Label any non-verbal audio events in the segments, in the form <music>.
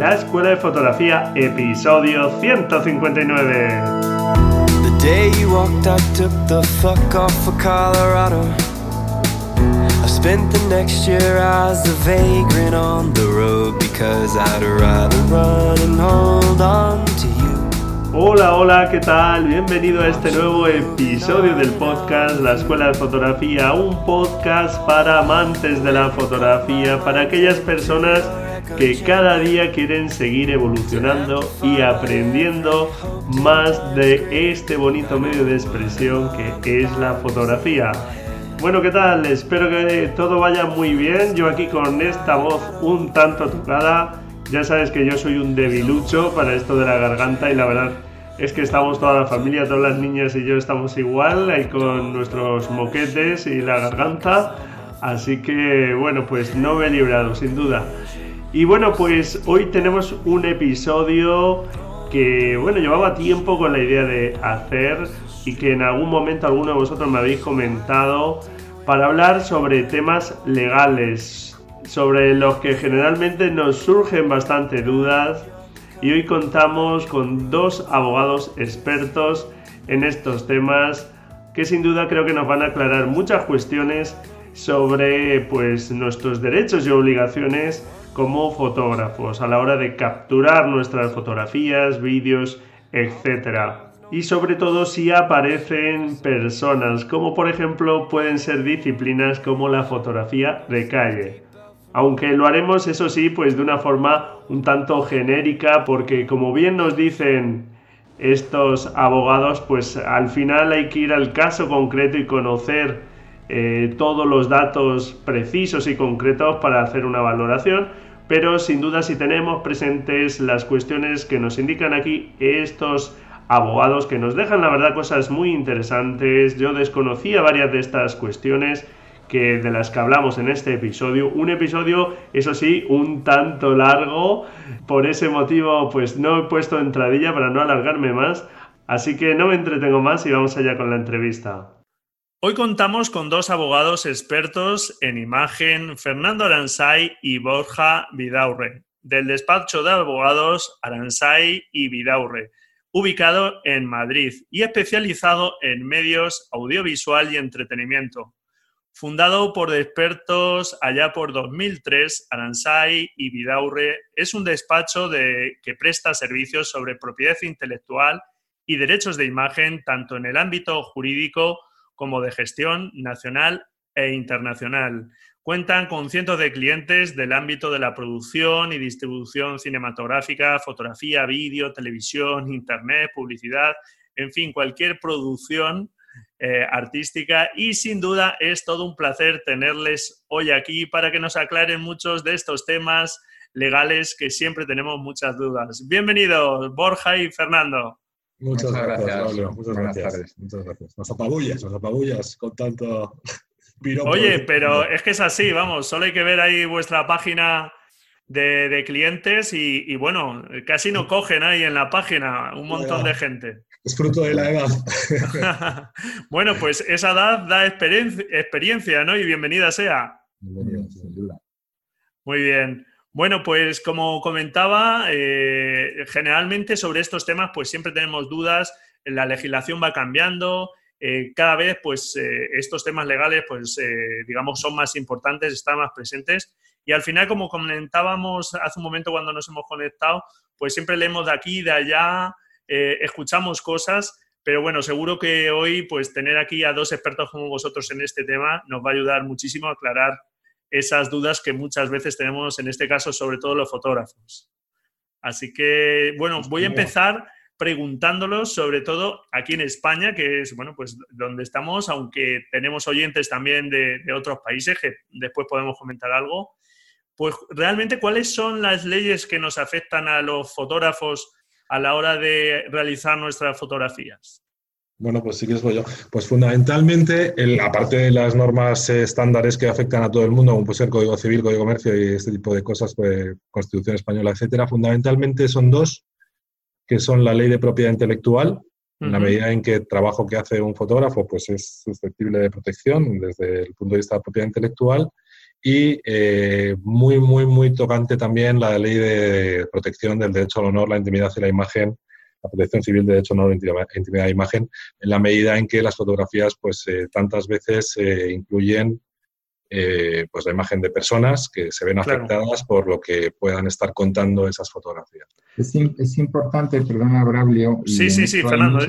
La Escuela de Fotografía, episodio 159. The day you walked, I took the fuck off for Colorado. I spent the next year as a vagrant on the road because I'd rather run and hold on to you. Hola, hola, ¿qué tal? Bienvenido a este nuevo episodio del podcast La Escuela de Fotografía, un podcast para amantes de la fotografía, para aquellas personas que cada día quieren seguir evolucionando y aprendiendo más de este bonito medio de expresión que es la fotografía. Bueno, ¿qué tal? Espero que todo vaya muy bien. Yo aquí con esta voz un tanto tocada. Ya sabes que yo soy un debilucho para esto de la garganta y la verdad es que estamos toda la familia, todas las niñas y yo estamos igual, ahí con nuestros moquetes y la garganta. Así que bueno, pues no me he librado, sin duda. Y bueno, pues hoy tenemos un episodio que, bueno, llevaba tiempo con la idea de hacer y que en algún momento alguno de vosotros me habéis comentado para hablar sobre temas legales, sobre los que generalmente nos surgen bastante dudas. Y hoy contamos con dos abogados expertos en estos temas que sin duda creo que nos van a aclarar muchas cuestiones sobre pues nuestros derechos y obligaciones como fotógrafos a la hora de capturar nuestras fotografías, vídeos, etc. Y sobre todo si aparecen personas, como por ejemplo pueden ser disciplinas como la fotografía de calle. Aunque lo haremos, eso sí, pues de una forma un tanto genérica, porque como bien nos dicen estos abogados, pues al final hay que ir al caso concreto y conocer eh, todos los datos precisos y concretos para hacer una valoración, pero sin duda si tenemos presentes las cuestiones que nos indican aquí estos abogados que nos dejan la verdad cosas muy interesantes. Yo desconocía varias de estas cuestiones que de las que hablamos en este episodio. Un episodio, eso sí, un tanto largo. Por ese motivo, pues no he puesto entradilla para no alargarme más. Así que no me entretengo más y vamos allá con la entrevista. Hoy contamos con dos abogados expertos en imagen, Fernando Aransay y Borja Vidaurre, del despacho de abogados Aransay y Vidaurre, ubicado en Madrid y especializado en medios audiovisual y entretenimiento. Fundado por expertos allá por 2003, Aransay y Vidaurre es un despacho de, que presta servicios sobre propiedad intelectual y derechos de imagen tanto en el ámbito jurídico como de gestión nacional e internacional. Cuentan con cientos de clientes del ámbito de la producción y distribución cinematográfica, fotografía, vídeo, televisión, internet, publicidad, en fin, cualquier producción eh, artística y sin duda es todo un placer tenerles hoy aquí para que nos aclaren muchos de estos temas legales que siempre tenemos muchas dudas. Bienvenidos, Borja y Fernando. Muchas, gracias, Muchas gracias. Muchas gracias. Nos apabullas, nos apabullas con tanto <laughs> Oye, pero es que es así, vamos, solo hay que ver ahí vuestra página de, clientes y, bueno, casi no cogen ahí en la página un montón de gente. Es fruto de la edad. <laughs> bueno, pues esa edad da experiencia, ¿no? Y bienvenida sea. Bienvenida, sin duda. Muy bien. Bueno, pues como comentaba, eh, generalmente sobre estos temas pues siempre tenemos dudas, la legislación va cambiando, eh, cada vez pues eh, estos temas legales pues digamos son más importantes, están más presentes. Y al final como comentábamos hace un momento cuando nos hemos conectado, pues siempre leemos de aquí, de allá, escuchamos cosas, pero bueno, seguro que hoy pues tener aquí a dos expertos como vosotros en este tema nos va a ayudar muchísimo a aclarar esas dudas que muchas veces tenemos, en este caso, sobre todo los fotógrafos. Así que, bueno, voy a empezar preguntándolos, sobre todo aquí en España, que es, bueno, pues donde estamos, aunque tenemos oyentes también de, otros países, que después podemos comentar algo, pues realmente, ¿cuáles son las leyes que nos afectan a los fotógrafos a la hora de realizar nuestras fotografías? Bueno, pues sí que es yo. Pues fundamentalmente, aparte de las normas eh, estándares que afectan a todo el mundo, como puede ser Código Civil, Código de Comercio y este tipo de cosas, pues, Constitución Española, etcétera, fundamentalmente son dos, que son la ley de propiedad intelectual, en la medida en que el trabajo que hace un fotógrafo pues es susceptible de protección desde el punto de vista de la propiedad intelectual, y eh, muy, muy, muy tocante también la ley de protección del derecho al honor, la intimidad y la imagen, la protección civil del derecho al honor, intimidad e imagen, en la medida en que las fotografías, pues eh, tantas veces eh, incluyen pues la imagen de personas que se ven afectadas por lo que puedan estar contando esas fotografías. Es, es importante, perdona, Braulio. Sí, sí, sí, Fernando.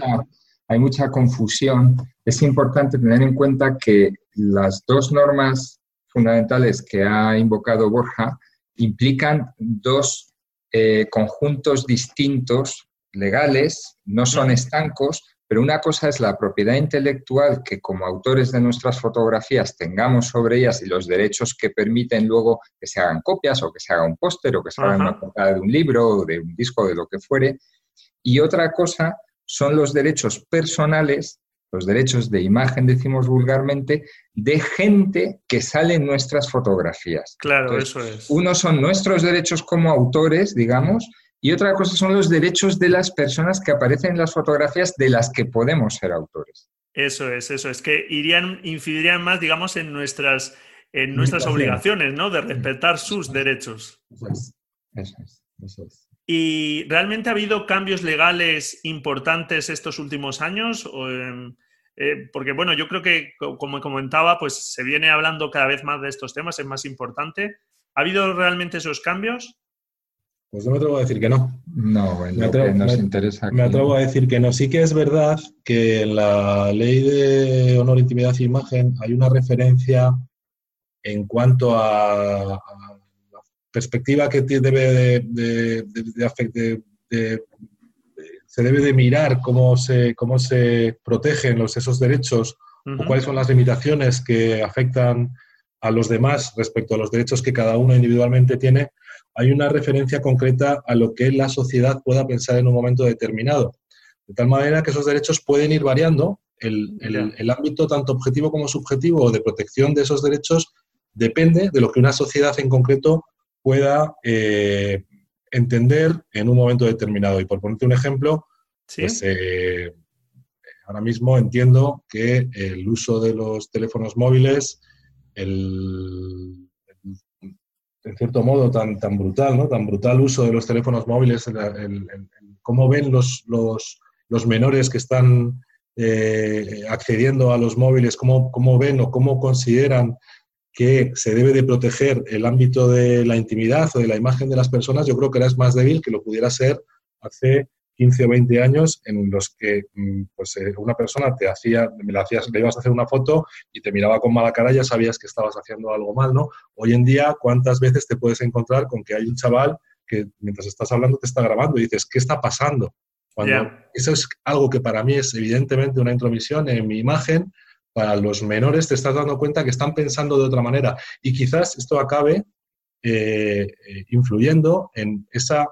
hay mucha confusión. Es importante tener en cuenta que las dos normas fundamentales que ha invocado Borja implican dos eh, conjuntos distintos legales, no son estancos, pero una cosa es la propiedad intelectual que como autores de nuestras fotografías tengamos sobre ellas y los derechos que permiten luego que se hagan copias o que se haga un póster o que se haga una portada de un libro o de un disco, de lo que fuere. Y otra cosa son los derechos personales los derechos de imagen, decimos vulgarmente, de gente que sale en nuestras fotografías. Claro, eso es. Uno son nuestros derechos como autores, digamos, y otra cosa son los derechos de las personas que aparecen en las fotografías de las que podemos ser autores. Eso es, eso es, que irían, incidirían más, digamos, en nuestras, en nuestras obligaciones, ¿no? De respetar sus derechos. Eso es, eso es, eso es. ¿Y realmente ha habido cambios legales importantes estos últimos años? Em, eh, porque, bueno, yo creo que, como comentaba, pues se viene hablando cada vez más de estos temas, es más importante. ¿Ha habido realmente esos cambios? Pues yo me atrevo a decir que no. No, bueno, me atrevo, nos interesa. Me atrevo a decir que no. Sí que es verdad que en la ley de honor, intimidad e imagen hay una referencia en cuanto a, a perspectiva que debe de, se debe de mirar cómo se, cómo se protegen los, esos derechos o cuáles son las limitaciones que afectan a los demás respecto a los derechos que cada uno individualmente tiene, hay una referencia concreta a lo que la sociedad pueda pensar en un momento determinado. De tal manera que esos derechos pueden ir variando. El, el, ámbito tanto objetivo como subjetivo de protección de esos derechos depende de lo que una sociedad en concreto pueda eh, entender en un momento determinado. Y por ponerte un ejemplo, pues, eh, ahora mismo entiendo que el uso de los teléfonos móviles, el, en cierto modo tan, tan brutal, ¿no? Tan brutal uso de los teléfonos móviles, el, cómo ven los, los, los, menores que están eh, accediendo a los móviles, cómo, cómo ven o cómo consideran que se debe de proteger el ámbito de la intimidad o de la imagen de las personas, yo creo que era más débil que lo pudiera ser hace 15 o 20 años en los que mm, pues, eh, una persona te hacía, le, hacías, le ibas a hacer una foto y te miraba con mala cara y ya sabías que estabas haciendo algo mal, ¿no? Hoy en día, ¿cuántas veces te puedes encontrar con que hay un chaval que mientras estás hablando te está grabando y dices, ¿qué está pasando? Cuando eso es algo que para mí es evidentemente una intromisión en mi imagen, para los menores te estás dando cuenta que están pensando de otra manera y quizás esto acabe eh, eh, influyendo en esa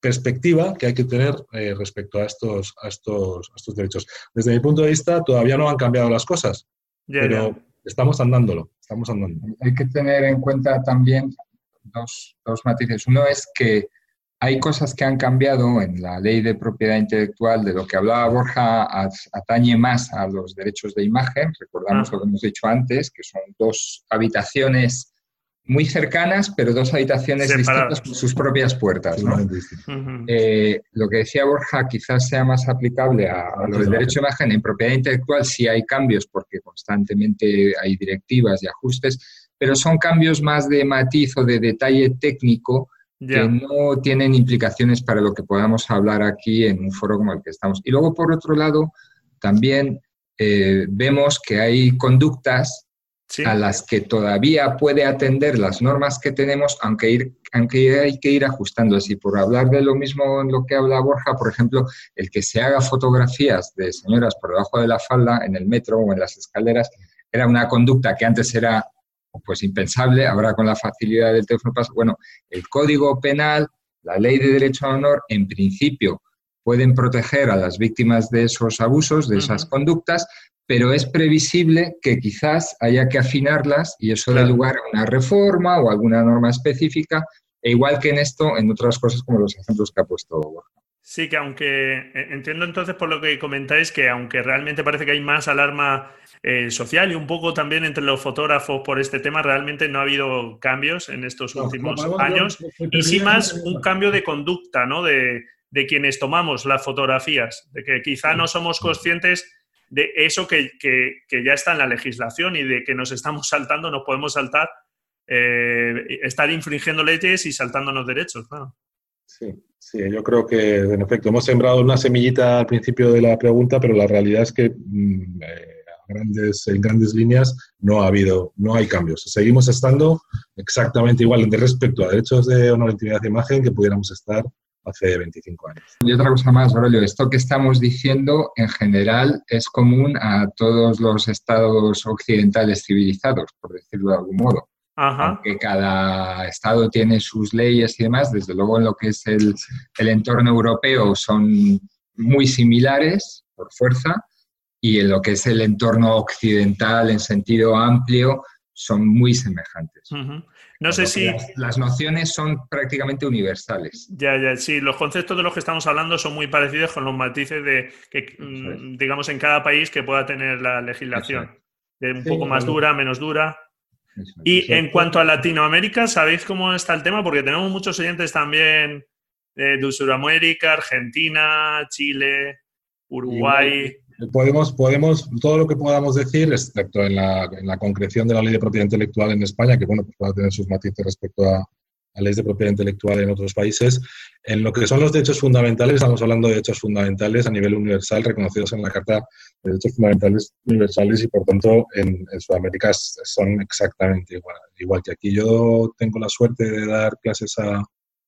perspectiva que hay que tener eh, respecto a estos, a, estos, estos derechos. Desde mi punto de vista, todavía no han cambiado las cosas, pero estamos andándolo, estamos andando. Hay que tener en cuenta también dos, dos matices. Uno es que hay cosas que han cambiado en la ley de propiedad intelectual, de lo que hablaba Borja, atañe más a los derechos de imagen. Recordamos lo que hemos dicho antes, que son dos habitaciones muy cercanas, pero dos habitaciones distintas con sus propias puertas. Eh, lo que decía Borja quizás sea más aplicable a, a lo del derecho de imagen. En propiedad intelectual sí hay cambios porque constantemente hay directivas y ajustes, pero son cambios más de matiz o de detalle técnico que no tienen implicaciones para lo que podamos hablar aquí en un foro como el que estamos. Y luego, por otro lado, también eh, vemos que hay conductas a las que todavía puede atender las normas que tenemos, aunque, ir, aunque hay que ir ajustando. Así, por hablar de lo mismo en lo que habla Borja, por ejemplo, el que se haga fotografías de señoras por debajo de la falda en el metro o en las escaleras era una conducta que antes era pues impensable, ahora con la facilidad del teléfono bueno, el Código Penal, la Ley de Derecho a Honor, en principio pueden proteger a las víctimas de esos abusos, de esas conductas, pero es previsible que quizás haya que afinarlas y eso da lugar a una reforma o alguna norma específica, e igual que en esto, en otras cosas como los ejemplos que ha puesto Borja. Sí, que aunque eh, entiendo entonces por lo que comentáis que aunque realmente parece que hay más alarma eh, social y un poco también entre los fotógrafos por este tema, realmente no ha habido cambios en estos últimos años y sí más un cambio de conducta, ¿no? De, de quienes tomamos las fotografías, de que quizá no somos conscientes de eso que, ya está en la legislación y de que nos estamos <laughs> saltando, nos podemos saltar, eh, estar infringiendo leyes y saltándonos derechos. Sí, sí, yo creo que en efecto hemos sembrado una semillita al principio de la pregunta, pero la realidad es que mm, eh, grandes, en grandes líneas no ha habido, no hay cambios. Seguimos estando exactamente igual respecto a derechos de honor, intimidad de imagen que pudiéramos estar hace 25 años. Y otra cosa más, Aurelio, esto que estamos diciendo en general es común a todos los estados occidentales civilizados, por decirlo de algún modo. Ajá. Aunque cada estado tiene sus leyes y demás, desde luego en lo que es el, el entorno europeo son muy similares por fuerza y en lo que es el entorno occidental en sentido amplio son muy semejantes. No sé si... Las, nociones son prácticamente universales. Ya, ya, sí, los conceptos de los que estamos hablando son muy parecidos con los matices de, que, mm, digamos, en cada país que pueda tener la legislación. De un poco más dura, menos dura. y en cuanto a Latinoamérica, ¿sabéis cómo está el tema? Porque tenemos muchos oyentes también de Sudamérica, Argentina, Chile, Uruguay. Podemos, podemos, todo lo que podamos decir, excepto en la, en la, concreción de la ley de propiedad intelectual en España, que bueno, pues puede tener sus matices respecto a, a leyes de propiedad intelectual en otros países. En lo que son los derechos fundamentales, estamos hablando de derechos fundamentales a nivel universal reconocidos en la Carta de Derechos Fundamentales Universales y por tanto en, Sudamérica son exactamente igual que aquí. Yo tengo la suerte de dar clases a,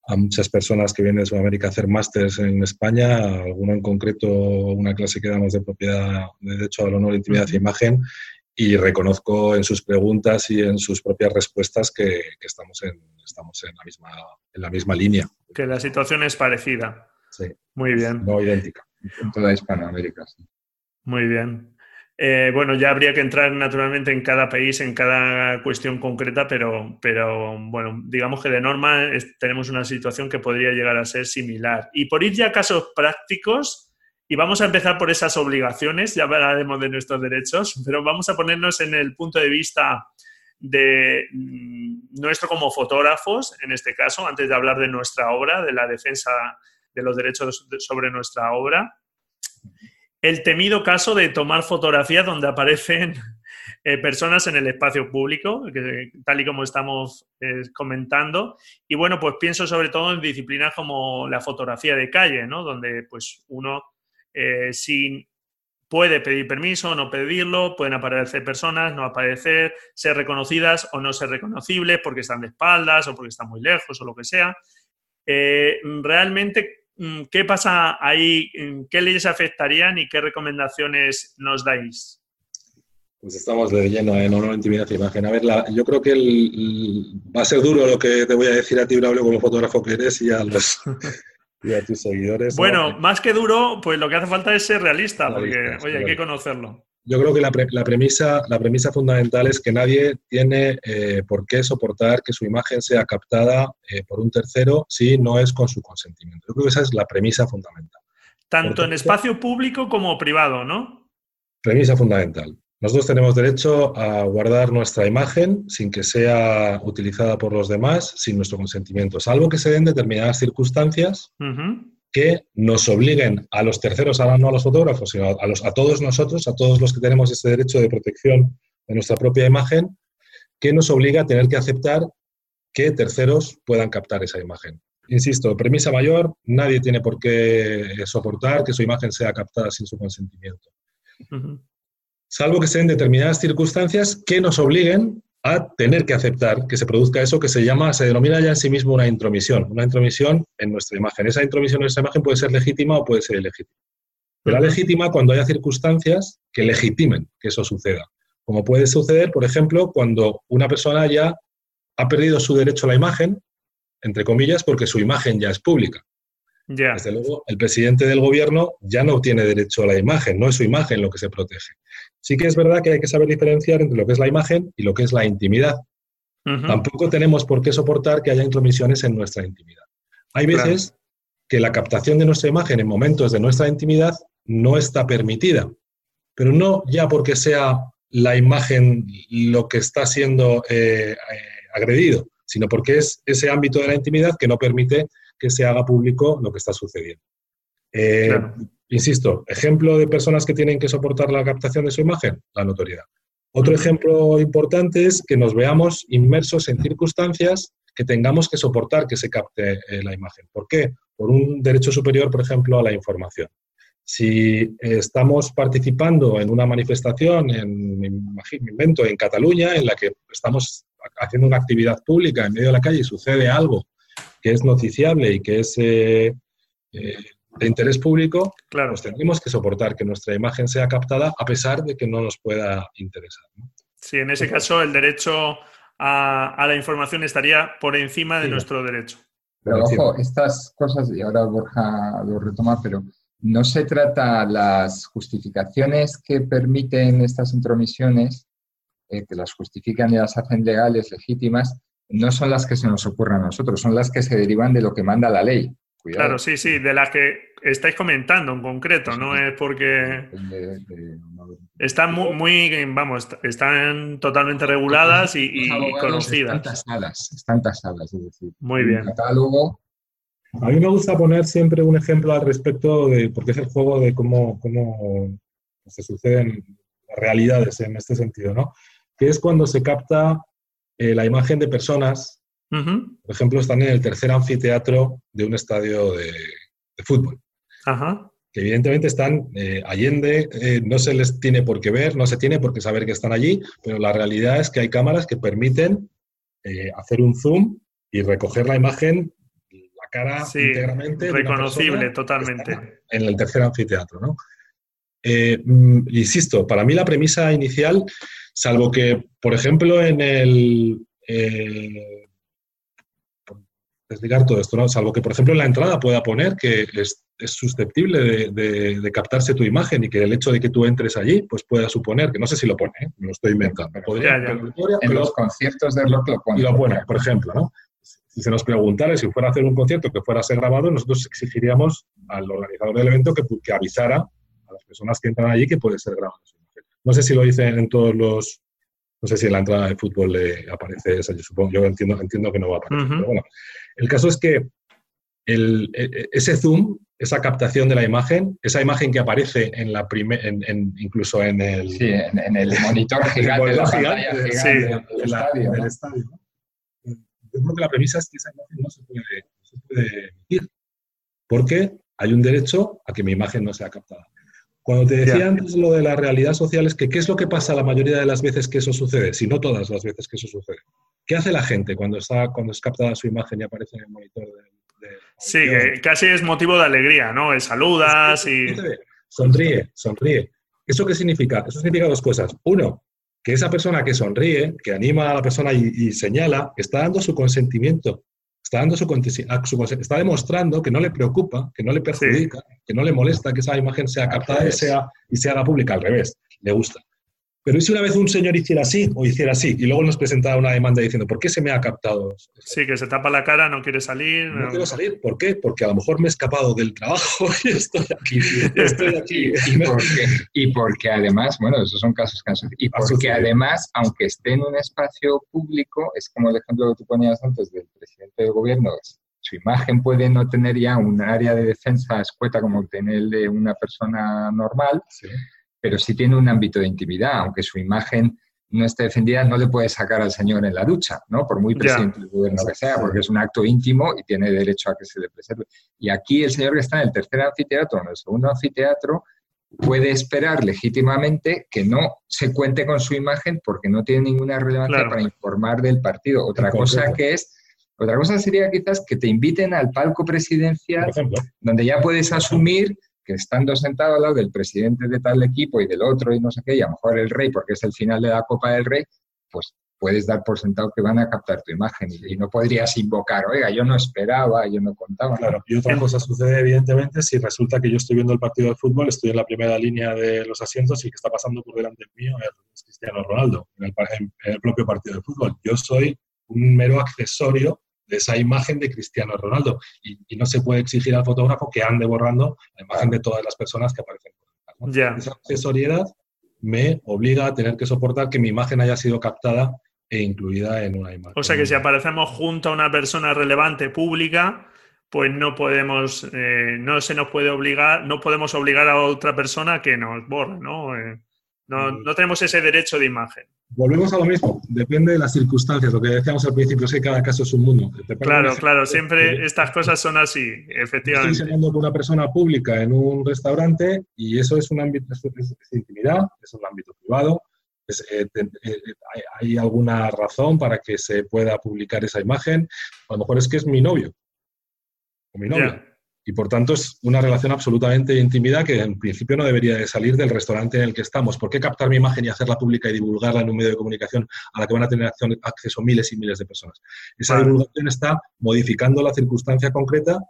a muchas personas que vienen de Sudamérica a hacer másters en España, alguno en concreto, una clase que damos de propiedad, de derecho al honor, intimidad e imagen, y reconozco en sus preguntas y en sus propias respuestas que, estamos, en, estamos en, la misma, en la misma línea. Que la situación es parecida. Sí. Muy bien. No idéntica. En toda Hispanoamérica, sí. Muy bien. Eh, bueno, ya habría que entrar naturalmente en cada país, en cada cuestión concreta, pero, pero bueno, digamos que de norma tenemos una situación que podría llegar a ser similar. Y por ir ya a casos prácticos, y vamos a empezar por esas obligaciones, ya hablaremos de nuestros derechos, <laughs> pero vamos a ponernos en el punto de vista de mm, nuestro como fotógrafos, en este caso, antes de hablar de nuestra obra, de la defensa de los derechos sobre nuestra obra el temido caso de tomar fotografías donde aparecen <laughs> eh, personas en el espacio público, tal y como estamos eh, comentando. Y bueno, pues pienso sobre todo en disciplinas como la fotografía de calle, ¿no? Donde pues uno eh, puede pedir permiso o no pedirlo, pueden aparecer personas, no aparecer, ser reconocidas o no ser reconocibles porque están de espaldas o porque están muy lejos o lo que sea. realmente Mm, ¿Qué pasa ahí? ¿Qué leyes afectarían y qué recomendaciones nos dais? Pues estamos de lleno en honor, intimidad e imagen. A ver, yo creo que va a ser duro lo que te voy a decir a ti, Braulio, como fotógrafo que eres y a, los, <laughs> tus seguidores. Bueno, más que duro, pues lo que hace falta es ser realista, porque, oye, hay que conocerlo. Yo creo que la, premisa, la premisa fundamental es que nadie tiene eh, por qué soportar que su imagen sea captada eh, por un tercero si no es con su consentimiento. Yo creo que esa es la premisa fundamental. Tanto en espacio público como privado, ¿no? Premisa fundamental. Nosotros tenemos derecho a guardar nuestra imagen sin que sea utilizada por los demás, sin nuestro consentimiento, salvo que se den determinadas circunstancias que nos obliguen a los terceros, no a los fotógrafos, sino a, los, a todos nosotros, a todos los que tenemos ese derecho de protección de nuestra propia imagen, que nos obliga a tener que aceptar que terceros puedan captar esa imagen. Insisto, premisa mayor, nadie tiene por qué soportar que su imagen sea captada sin su consentimiento. Salvo que sean determinadas circunstancias que nos obliguen a tener que aceptar que se produzca eso que se llama, se denomina ya en sí mismo una intromisión, una intromisión en nuestra imagen. Esa intromisión en nuestra imagen puede ser legítima o puede ser ilegítima. Pero la legítima cuando haya circunstancias que legitimen que eso suceda. Como puede suceder, por ejemplo, cuando una persona ya ha perdido su derecho a la imagen, entre comillas, porque su imagen ya es pública. Desde luego, el presidente del gobierno ya no tiene derecho a la imagen, no es su imagen lo que se protege. Sí que es verdad que hay que saber diferenciar entre lo que es la imagen y lo que es la intimidad. Tampoco tenemos por qué soportar que haya intromisiones en nuestra intimidad. Hay veces que la captación de nuestra imagen en momentos de nuestra intimidad no está permitida, pero no ya porque sea la imagen lo que está siendo eh, eh, agredido, sino porque es ese ámbito de la intimidad que no permite que se haga público lo que está sucediendo. Eh, insisto, ejemplo de personas que tienen que soportar la captación de su imagen, la notoriedad. Otro ejemplo importante es que nos veamos inmersos en circunstancias que tengamos que soportar que se capte la imagen. ¿Por qué? Por un derecho superior, por ejemplo, a la información. Si estamos participando en una manifestación, en, me invento, en Cataluña, en la que estamos haciendo una actividad pública en medio de la calle y sucede algo que es noticiable y que es eh, eh, de interés público, claro. pues tendremos que soportar que nuestra imagen sea captada a pesar de que no nos pueda interesar. Sí, en ese caso el derecho a, la información estaría por encima de nuestro derecho. Pero ojo, estas cosas, y ahora Borja lo retoma, pero no se trata las justificaciones que permiten estas intromisiones, eh, que las justifican y las hacen legales, legítimas, no son las que se nos ocurran a nosotros, son las que se derivan de lo que manda la ley. Claro, sí, sí, de las que estáis comentando en concreto, no es porque están muy, vamos, están totalmente reguladas y, conocidas. Están tasadas, están tasadas, es decir, muy bien. catálogo a mí me gusta poner siempre un ejemplo al respecto de, porque es el juego de cómo, cómo se suceden realidades en este sentido, ¿no? Que es cuando se capta eh, la imagen de personas, por ejemplo, están en el tercer anfiteatro de un estadio de, fútbol. Que evidentemente están eh, allende, eh, no se les tiene por qué ver, no se tiene por qué saber que están allí, pero la realidad es que hay cámaras que permiten hacer un zoom y recoger la imagen cara íntegramente. Reconocible totalmente. En el tercer anfiteatro, ¿no? Eh, mm, insisto, para mí la premisa inicial, salvo que, por ejemplo, en el. Explicar todo esto, ¿no? Salvo que, por ejemplo, en la entrada pueda poner que es, susceptible de, captarse tu imagen y que el hecho de que tú entres allí, pues pueda suponer, que no sé si lo pone, ¿eh? me lo estoy inventando. en los conciertos de rock lo pone. lo pone, por ejemplo, ¿no? si se nos preguntara si fuera a hacer un concierto que fuera a ser grabado, nosotros exigiríamos al organizador del evento que, que avisara a las personas que entran allí que puede ser grabado. No sé si lo dicen en todos los, no sé si en la entrada de fútbol le aparece esa, yo supongo, yo entiendo, entiendo que no va a aparecer. Pero bueno, el caso es que el, e, e, ese zoom, esa captación de la imagen, esa imagen que aparece en la en, incluso en el, sí, en, el <laughs> monitor gigante, la gigante, sí, del estadio yo creo que la premisa es que esa imagen no se puede, emitir, porque hay un derecho a que mi imagen no sea captada. Cuando te decía antes lo de la realidad social, es que ¿qué es lo que pasa la mayoría de las veces que eso sucede? Si no todas las veces que eso sucede. ¿Qué hace la gente cuando, está, cuando es captada su imagen y aparece en el monitor de, Sí, casi es motivo de alegría, ¿no? saludas y... Sonríe, sonríe. ¿Eso qué significa? Eso significa dos cosas. Uno, que esa persona que sonríe, que anima a la persona y, señala, está dando su consentimiento, está, dando su, está demostrando que no le preocupa, que no le perjudica, que no le molesta que esa imagen sea captada y, sea, y se haga pública, al revés, le gusta. Pero ¿y si una vez un señor hiciera así o hiciera así y luego nos presentara una demanda diciendo, ¿por qué se me ha captado? Sí, que se tapa la cara, no quiere salir. No, quiero salir, ¿por qué? Porque a lo mejor me he escapado del trabajo <laughs> y estoy aquí. estoy aquí. y, porque, y porque además, bueno, esos son casos casos. Y porque además, aunque esté en un espacio público, es como el ejemplo que tú ponías antes del presidente del gobierno, su imagen puede no tener ya un área de defensa escueta como tener el de una persona normal. Sí pero si tiene un ámbito de intimidad, aunque su imagen no esté defendida, no le puede sacar al señor en la ducha, ¿no? Por muy presidente del gobierno que sea, porque es un acto íntimo y tiene derecho a que se le preserve. Y aquí el señor que está en el tercer anfiteatro o en el segundo anfiteatro puede esperar legítimamente que no se cuente con su imagen porque no tiene ninguna relevancia para informar del partido. Otra cosa que es, otra cosa sería quizás que te inviten al palco presidencial, donde ya puedes asumir estando sentado al lado del presidente de tal equipo y del otro y no sé qué, y a lo mejor el rey, porque es el final de la Copa del Rey, pues puedes dar por sentado que van a captar tu imagen y, no podrías invocar, oiga, yo no esperaba, yo no contaba. Claro, y otra cosa sucede evidentemente si resulta que yo estoy viendo el partido de fútbol, estoy en la primera línea de los asientos y el que está pasando por delante mío es Cristiano Ronaldo en el, en el propio partido de fútbol. Yo soy un mero accesorio de esa imagen de Cristiano Ronaldo. Y, no se puede exigir al fotógrafo que ande borrando la imagen de todas las personas que aparecen. ¿no? Esa asesoriedad me obliga a tener que soportar que mi imagen haya sido captada e incluida en una imagen. O sea que si aparecemos junto a una persona relevante pública, pues no podemos, eh, no se nos puede obligar, no podemos obligar a otra persona que nos borre, ¿no? Eh, no, mm. no, tenemos ese derecho de imagen. Volvemos a lo mismo, depende de las circunstancias, lo que decíamos al principio es que cada caso es un mundo. Claro, claro, siempre estas cosas son así, efectivamente. Estoy enseñando con una persona pública en un restaurante y eso es un ámbito, es, intimidad, es un ámbito privado, eh, hay, alguna razón para que se pueda publicar esa imagen, a lo mejor es que es mi novio o mi novia. Y por tanto es una relación absolutamente de intimidad que en principio no debería de salir del restaurante en el que estamos. ¿Por qué captar mi imagen y hacerla pública y divulgarla en un medio de comunicación a la que van a tener acceso miles y miles de personas? Esa divulgación está modificando la circunstancia concreta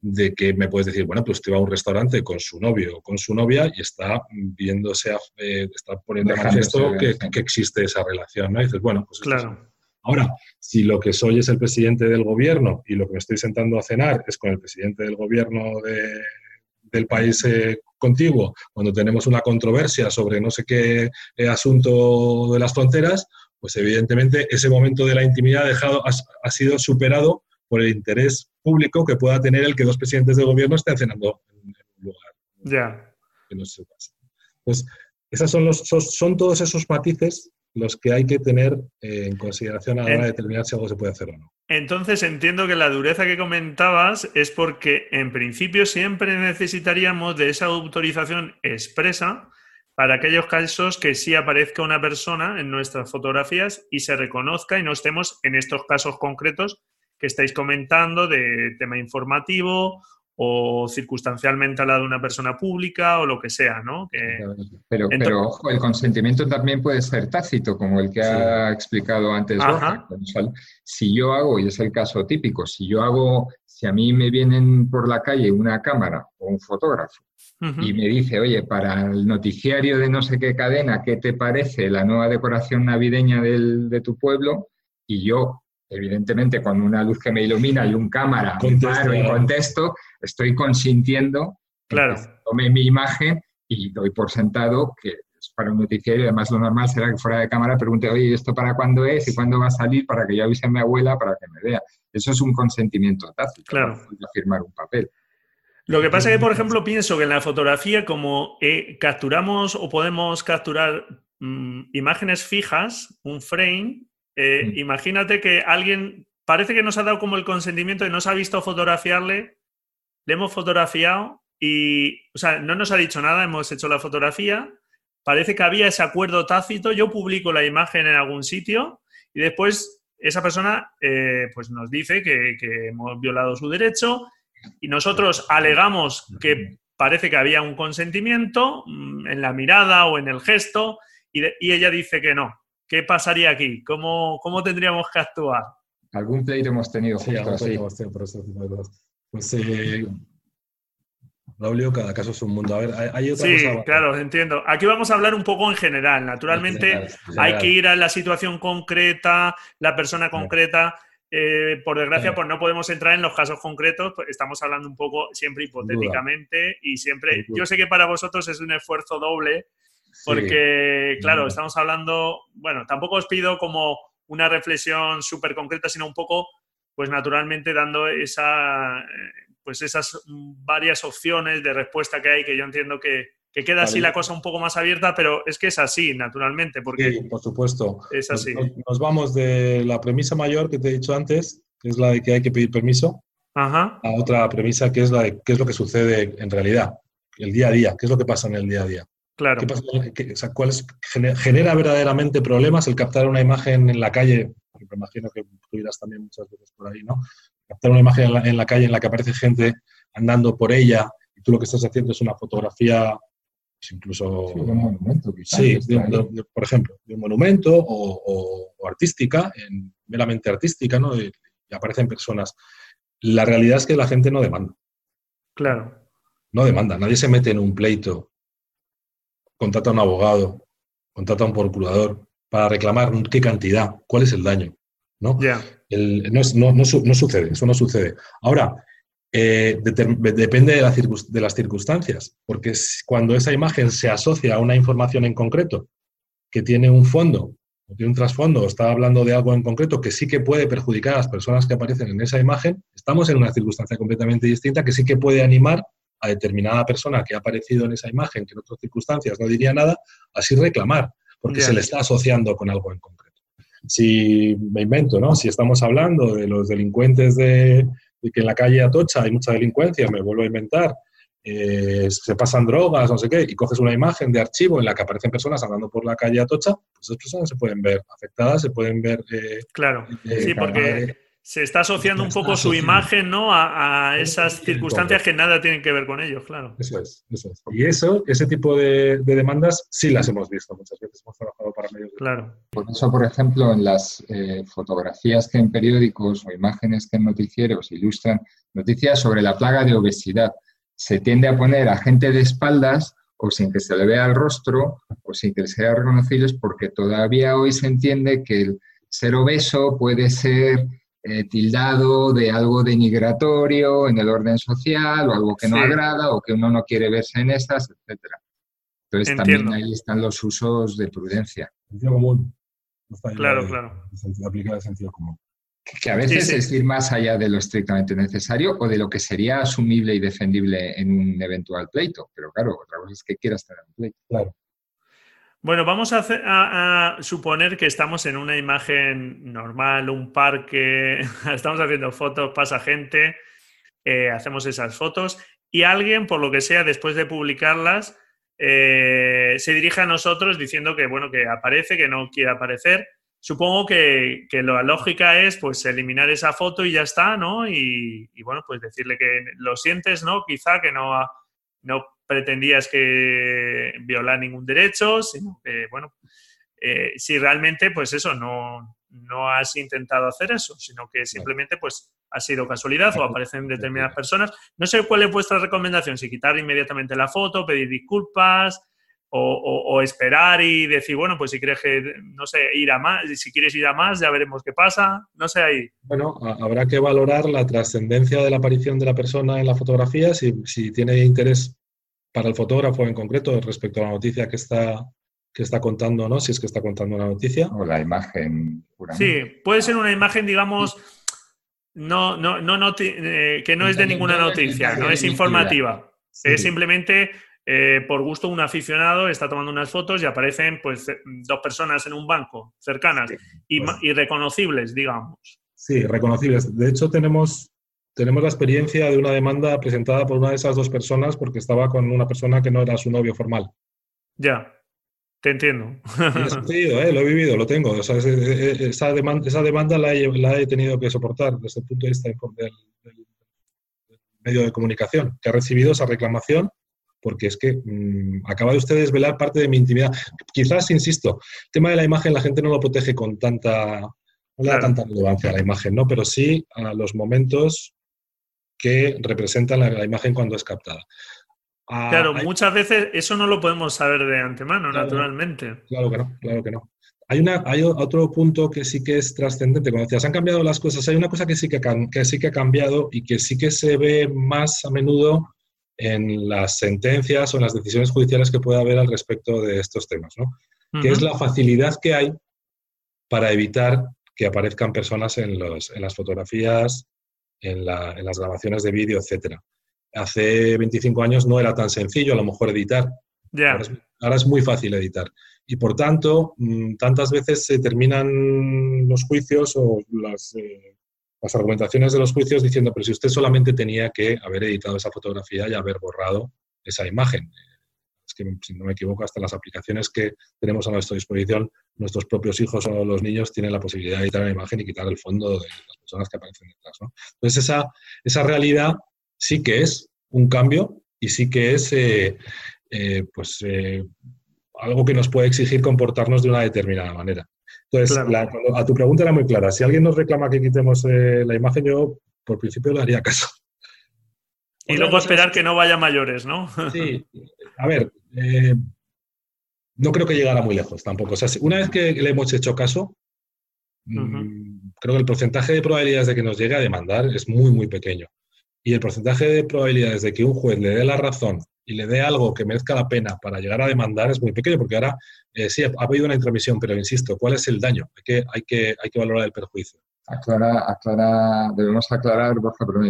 de que me puedes decir, bueno, pues usted va a un restaurante con su novio o con su novia y está viéndose, eh, está poniendo en manifiesto que, que, existe esa relación, ¿no? Y dices, bueno, pues claro. Ahora, si lo que soy es el presidente del gobierno y lo que me estoy sentando a cenar es con el presidente del gobierno del país eh, contiguo, cuando tenemos una controversia sobre no sé qué eh, asunto de las fronteras, pues evidentemente ese momento de la intimidad ha, dejado, ha, sido superado por el interés público que pueda tener el que dos presidentes del gobierno estén cenando en un lugar. Ya. Que no se pasa. Pues esos son, los, son todos esos matices los que hay que tener eh, en consideración a la hora de determinar si algo se puede hacer o no. Entonces entiendo que la dureza que comentabas es porque en principio siempre necesitaríamos de esa autorización expresa para aquellos casos que sí aparezca una persona en nuestras fotografías y se reconozca y no estemos en estos casos concretos que estáis comentando de tema informativo o circunstancialmente al lado de una persona pública o lo que sea, ¿no? pero, pero, ojo, el consentimiento también puede ser tácito, como el que ha explicado antes Si yo hago, y es el caso típico, si yo hago, si a mí me vienen por la calle una cámara o un fotógrafo y me dice, oye, para el noticiario de no sé qué cadena, ¿qué te parece la nueva decoración navideña del, de tu pueblo? Y yo evidentemente con una luz que me ilumina y un cámara, paro y contesto, estoy consintiendo claro. que tome mi imagen y doy por sentado que es para un noticiario y además lo normal será que fuera de cámara pregunte, oye, ¿esto para cuándo es y cuándo va a salir para que yo avise a mi abuela para que me vea? Eso es un consentimiento tácito, claro. no firmar un papel. Lo que pasa es que, por ejemplo, pienso que en la fotografía, como eh, capturamos o podemos capturar mm, imágenes fijas, un frame, eh, mm. Imagínate que alguien parece que nos ha dado como el consentimiento y nos ha visto fotografiarle, le hemos fotografiado y, o sea, no nos ha dicho nada, hemos hecho la fotografía, parece que había ese acuerdo tácito, yo publico la imagen en algún sitio y después esa persona eh, pues nos dice que, hemos violado su derecho y nosotros alegamos que parece que había un consentimiento mm, en la mirada o en el gesto y ella dice que no, ¿Qué pasaría aquí? ¿Cómo, cómo tendríamos que actuar? Algún pleito hemos tenido sí, hemos tenido por eso Pues, eh, cada caso es un mundo. A ver, hay, otra sí, claro, entiendo. Aquí vamos a hablar un poco en general. Naturalmente, hay que ir a la situación concreta, la persona concreta. Eh, por desgracia, pues no podemos entrar en los casos concretos, pues estamos hablando un poco siempre hipotéticamente y siempre, yo sé que para vosotros es un esfuerzo doble porque, claro, estamos hablando, bueno, tampoco os pido como una reflexión súper concreta, sino un poco, pues naturalmente dando esa, pues esas varias opciones de respuesta que hay, que yo entiendo que, queda así la cosa un poco más abierta, pero es que es así, naturalmente, porque... Sí, por supuesto. Es así. Nos, vamos de la premisa mayor que te he dicho antes, que es la de que hay que pedir permiso, a otra premisa que es la de qué es lo que sucede en realidad, el día a día, qué es lo que pasa en el día a día. Claro. ¿Cuál genera verdaderamente problemas el captar una imagen en la calle? Me imagino que tú irás también muchas veces por ahí, ¿no? Captar una imagen en la, calle en la que aparece gente andando por ella y tú lo que estás haciendo es una fotografía, pues incluso. Sí, de un monumento, Sí, por ejemplo, de un monumento o, artística, meramente artística, ¿no? y aparecen personas. La realidad es que la gente no demanda. Claro. No demanda, nadie se mete en un pleito contrata a un abogado, contrata a un procurador para reclamar qué cantidad, cuál es el daño. ¿no? no, sucede, eso no sucede. Ahora, eh, depende de, las circunstancias, porque cuando esa imagen se asocia a una información en concreto que tiene un fondo o tiene un trasfondo o está hablando de algo en concreto que sí que puede perjudicar a las personas que aparecen en esa imagen, estamos en una circunstancia completamente distinta que sí que puede animar a determinada persona que ha aparecido en esa imagen, que en otras circunstancias no diría nada, así reclamar, porque se le está asociando con algo en concreto. Si me invento, ¿no? Si estamos hablando de los delincuentes de, que en la calle Atocha hay mucha delincuencia, me vuelvo a inventar, eh, se pasan drogas, no sé qué, y coges una imagen de archivo en la que aparecen personas andando por la calle Atocha, pues esas personas se pueden ver afectadas, se pueden ver... Eh, claro, eh, sí, porque se está asociando un poco su imagen ¿no? a, esas circunstancias que nada tienen que ver con ellos, claro. Eso es, eso es. Y eso, ese tipo de, demandas sí las hemos visto muchas veces, hemos trabajado para medios. Claro. Por eso, por ejemplo, en las eh, fotografías que en periódicos o imágenes que en noticieros ilustran noticias sobre la plaga de obesidad, se tiende a poner a gente de espaldas o sin que se le vea el rostro o sin que sea reconocibles porque todavía hoy se entiende que el ser obeso puede ser eh, tildado de algo denigratorio en el orden social o algo que no agrada o que uno no quiere verse en esas, etc. Entonces también ahí están los usos de prudencia. Sentido común. claro, claro. Aplicar el sentido común. Que a veces es ir más allá de lo estrictamente necesario o de lo que sería asumible y defendible en un eventual pleito. Pero claro, otra cosa es que quieras tener un pleito. Claro. Bueno, vamos a, suponer que estamos en una imagen normal, un parque, <laughs> estamos haciendo fotos, pasa gente, eh, hacemos esas fotos y alguien, por lo que sea, después de publicarlas, eh, se dirige a nosotros diciendo que, bueno, que aparece, que no quiere aparecer. Supongo que, la lógica es, pues, eliminar esa foto y ya está, ¿no? Y, bueno, pues decirle que lo sientes, ¿no? Quizá que no pretendías que violar ningún derecho, sino que, bueno, eh, si realmente, pues eso, no, no has intentado hacer eso, sino que simplemente, pues, ha sido casualidad o aparecen determinadas personas. No sé cuál es vuestra recomendación, si quitar inmediatamente la foto, pedir disculpas o, esperar y decir, bueno, pues si quieres que, no sé, ir a más, si quieres ir a más, ya veremos qué pasa, no sé ahí. Bueno, habrá que valorar la trascendencia de la aparición de la persona en la fotografía, si, si tiene interés para el fotógrafo en concreto respecto a la noticia que está, que está contando, ¿no? Si es que está contando una noticia. O la imagen. Sí, puede ser una imagen, digamos, no, no, no, eh, que no es de ninguna noticia, no es informativa. Es simplemente eh, por gusto un aficionado está tomando unas fotos y aparecen pues dos personas en un banco cercanas pues y reconocibles, digamos. Sí, reconocibles. De hecho, tenemos tenemos la experiencia de una demanda presentada por una de esas dos personas porque estaba con una persona que no era su novio formal. Ya, te entiendo. <laughs> ¿eh? lo he vivido, lo tengo. esa, demanda, esa demanda la he, tenido que soportar desde el punto de vista del, medio de comunicación, que ha recibido esa reclamación porque es que mm, acaba de usted desvelar parte de mi intimidad. Quizás, insisto, el tema de la imagen la gente no lo protege con tanta, no le da tanta relevancia a la imagen, ¿no? Pero sí a los momentos que representan la, imagen cuando es captada. Ah, claro, muchas veces eso no lo podemos saber de antemano, naturalmente. Claro que no, claro que no. Hay, una, hay otro punto que sí que es trascendente. Cuando decías, han cambiado las cosas, hay una cosa que sí que, que sí que ha cambiado y que sí que se ve más a menudo en las sentencias o en las decisiones judiciales que puede haber al respecto de estos temas, ¿no? Que es la facilidad que hay para evitar que aparezcan personas en, los, en las fotografías, en, las grabaciones de vídeo, etcétera. Hace 25 años no era tan sencillo a lo mejor editar. Ahora, es, muy fácil editar. Y por tanto, mm, tantas veces se terminan los juicios o las, eh, las argumentaciones de los juicios diciendo, pero si usted solamente tenía que haber editado esa fotografía y haber borrado esa imagen que si no me equivoco, hasta las aplicaciones que tenemos a nuestra disposición, nuestros propios hijos o los niños tienen la posibilidad de editar la imagen y quitar el fondo de las personas que aparecen detrás. Entonces, esa, esa realidad sí que es un cambio y sí que es eh, eh, pues, eh, algo que nos puede exigir comportarnos de una determinada manera. Entonces, a tu pregunta era muy clara. Si alguien nos reclama que quitemos la imagen, yo por principio le haría caso. Y luego esperar que no vaya mayores, ¿no? <laughs> Sí. A ver, eh, no creo que llegara muy lejos tampoco. O sea, una vez que le hemos hecho caso, mm, creo que el porcentaje de probabilidades de que nos llegue a demandar es muy, muy pequeño. Y el porcentaje de probabilidades de que un juez le dé la razón y le dé algo que merezca la pena para llegar a demandar es muy pequeño, porque ahora eh, sí ha, habido una intromisión, pero insisto, ¿cuál es el daño? Hay que, hay que, hay que valorar el perjuicio. Aclara, aclara, debemos aclarar, Borja, perdón,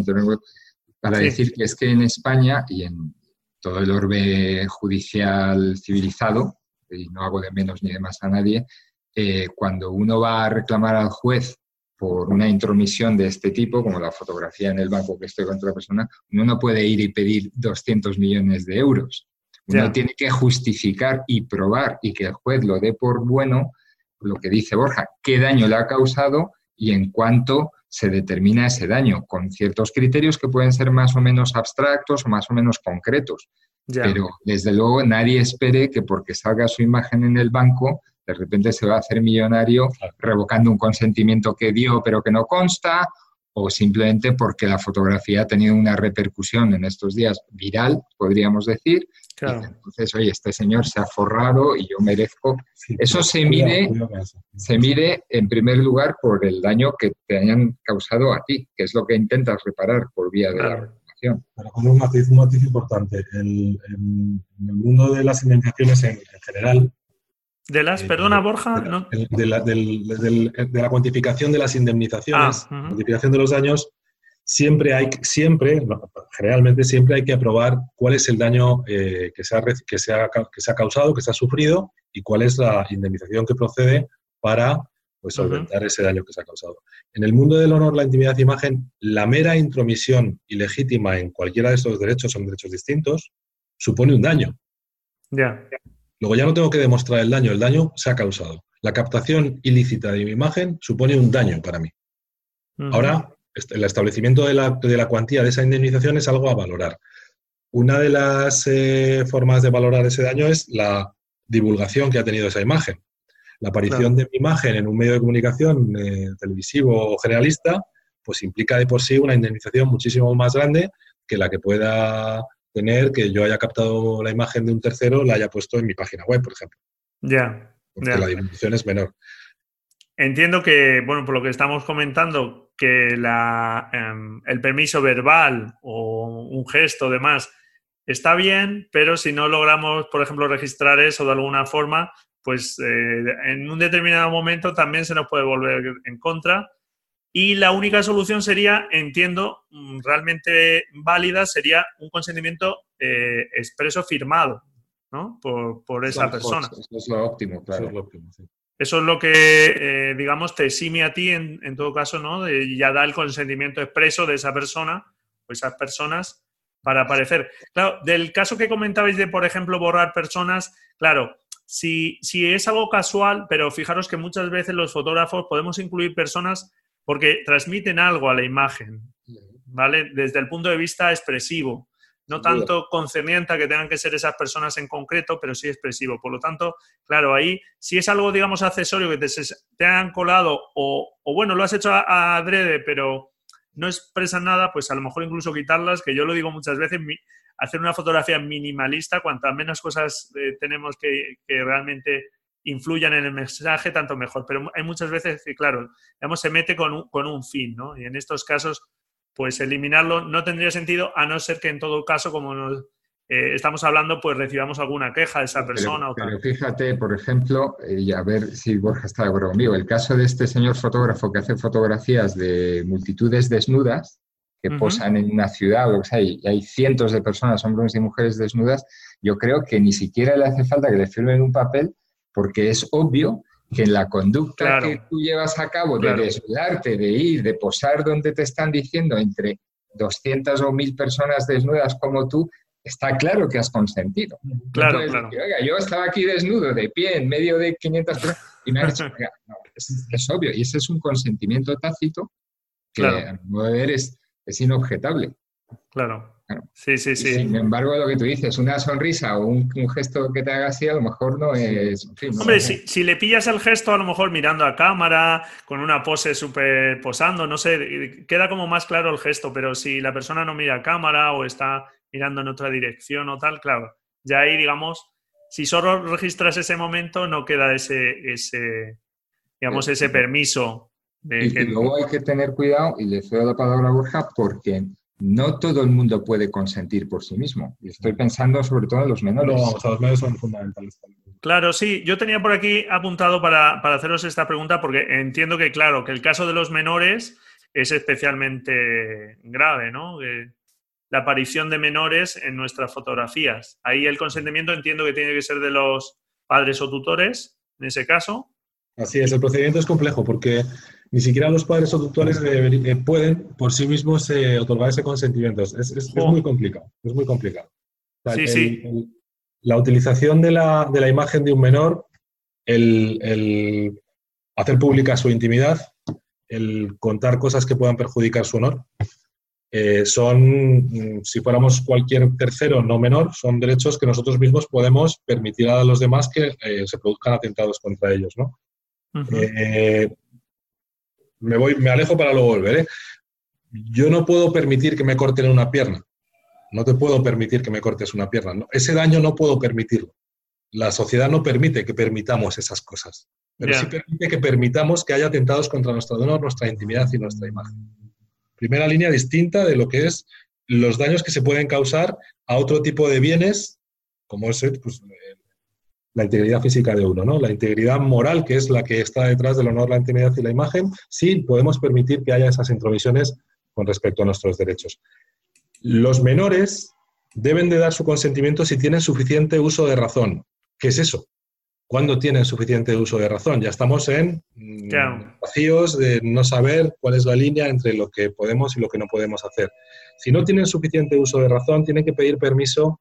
para decir que es que en España y en todo el orbe judicial civilizado, y no hago de menos ni de más a nadie, eh, cuando uno va a reclamar al juez por una intromisión de este tipo, como la fotografía en el banco que estoy con otra persona, uno no puede ir y pedir 200 millones de euros. Uno tiene que justificar y probar y que el juez lo dé por bueno, lo que dice Borja, qué daño le ha causado y en cuánto se determina ese daño, con ciertos criterios que pueden ser más o menos abstractos o más o menos concretos. Pero desde luego nadie espere que porque salga su imagen en el banco de repente se va a hacer millonario revocando un consentimiento que dio pero que no consta, o simplemente porque la fotografía ha tenido una repercusión en estos días viral, podríamos decir. Entonces, oye, este señor se ha forrado y yo merezco. eso se mide, se mide en primer lugar por el daño que te hayan causado a ti, que es lo que intentas reparar por vía de la reparación. Pero con un matiz, importante. en el mundo de las indemnizaciones en general, de las, perdona Borja, de, la, de, la, cuantificación de las indemnizaciones, ah, cuantificación de los daños, siempre hay, siempre, generalmente siempre hay que aprobar cuál es el daño eh, que, se ha, que, se ha, que se ha causado, que se ha sufrido y cuál es la indemnización que procede para pues, solventar ese daño que se ha causado. En el mundo del honor, la intimidad de imagen, la mera intromisión ilegítima en cualquiera de estos derechos, son derechos distintos, supone un daño. Ya. Luego ya no tengo que demostrar el daño, el daño se ha causado. La captación ilícita de mi imagen supone un daño para mí. Ahora, el establecimiento de la, cuantía de esa indemnización es algo a valorar. Una de las eh, formas de valorar ese daño es la divulgación que ha tenido esa imagen. La aparición de mi imagen en un medio de comunicación eh, televisivo o generalista, pues implica de por sí una indemnización muchísimo más grande que la que pueda tener que yo haya captado la imagen de un tercero, la haya puesto en mi página web, por ejemplo. Ya. Porque la dimensión es menor. Entiendo que, bueno, por lo que estamos comentando, que la, em, el permiso verbal o un gesto, demás, está bien, pero si no logramos, por ejemplo, registrar eso de alguna forma, pues eh, en un determinado momento también se nos puede volver en contra y la única solución sería, entiendo, mm, realmente válida, sería un consentimiento eh, expreso firmado ¿no? por, esa persona. Eso es lo óptimo, claro. Eso es lo, óptimo, Eso es lo que, eh, digamos, te exime a ti, en, todo caso, ¿no? De, ya da el consentimiento expreso de esa persona o esas personas para aparecer. Claro, del caso que comentabais de, por ejemplo, borrar personas, claro, si, si es algo casual, pero fijaros que muchas veces los fotógrafos podemos incluir personas porque transmiten algo a la imagen, ¿vale? Desde el punto de vista expresivo, no tanto concerniente a que tengan que ser esas personas en concreto, pero sí expresivo. Por lo tanto, claro, ahí, si es algo, digamos, accesorio que te, te han colado o, bueno, lo has hecho a, adrede, pero no expresan nada, pues a lo mejor incluso quitarlas, que yo lo digo muchas veces, hacer una fotografía minimalista, cuantas menos cosas eh, tenemos que, que realmente influyan en el mensaje, tanto mejor. Pero hay muchas veces que, claro, digamos, se mete con un, con un fin, ¿no? Y en estos casos, pues eliminarlo no tendría sentido, a no ser que en todo caso, como nos, eh, estamos hablando, pues recibamos alguna queja de esa persona. Pero, fíjate, por ejemplo, eh, y a ver si Borja está de acuerdo conmigo, el caso de este señor fotógrafo que hace fotografías de multitudes desnudas, que posan en una ciudad, o sea, y hay cientos de personas, hombres y mujeres desnudas, yo creo que ni siquiera le hace falta que le firmen un papel porque es obvio que en la conducta que tú llevas a cabo de desnudarte, de ir, de posar donde te están diciendo entre 200 o 1000 personas desnudas como tú, está claro que has consentido. Claro, claro. Oiga, yo estaba aquí desnudo, de pie, en medio de 500 personas, y me ha dicho, no, <laughs> es, obvio, y ese es un consentimiento tácito que a mi modo de ver es, es inobjetable. Claro. Sí, sí, sí. Sin embargo, lo que tú dices, una sonrisa o un, gesto que te haga así, a lo mejor no es. Hombre, si, le pillas el gesto, a lo mejor mirando a cámara, con una pose súper posando, no sé, queda como más claro el gesto, pero si la persona no mira a cámara o está mirando en otra dirección o tal, claro, ya ahí, digamos, si solo registras ese momento, no queda ese, ese digamos, ese permiso y, luego hay que tener cuidado, y le cedo la palabra a Borja, porque no todo el mundo puede consentir por sí mismo. Y estoy pensando sobre todo en los menores. No, los menores son fundamentales Claro, sí. Yo tenía por aquí apuntado para, para, haceros esta pregunta porque entiendo que, claro, que el caso de los menores es especialmente grave, ¿no? la aparición de menores en nuestras fotografías. Ahí el consentimiento entiendo que tiene que ser de los padres o tutores, en ese caso. Así es, el procedimiento es complejo porque ni siquiera los padres o tutores eh, pueden por sí mismos eh, otorgar ese consentimiento. Es, oh. muy complicado, es muy complicado. sí, sí. la utilización de la, imagen de un menor, el, hacer pública su intimidad, el contar cosas que puedan perjudicar su honor, eh, son, mm, si fuéramos cualquier tercero no menor, son derechos que nosotros mismos podemos permitir a los demás que se produzcan atentados contra ellos. ¿no? Me voy, me alejo para luego volver. ¿eh? Yo no puedo permitir que me corten una pierna. No te puedo permitir que me cortes una pierna. Ese daño no puedo permitirlo. La sociedad no permite que permitamos esas cosas. Pero sí permite que permitamos que haya atentados contra nuestro honor, nuestra intimidad y nuestra imagen. Primera línea distinta de lo que es los daños que se pueden causar a otro tipo de bienes, como es pues, la integridad física de uno, ¿no? La integridad moral, que es la que está detrás del honor, la intimidad y la imagen, sí podemos permitir que haya esas intromisiones con respecto a nuestros derechos. Los menores deben de dar su consentimiento si tienen suficiente uso de razón. ¿Qué es eso? ¿Cuándo tienen suficiente uso de razón? Ya estamos en mm, vacíos de no saber cuál es la línea entre lo que podemos y lo que no podemos hacer. Si no tienen suficiente uso de razón, tienen que pedir permiso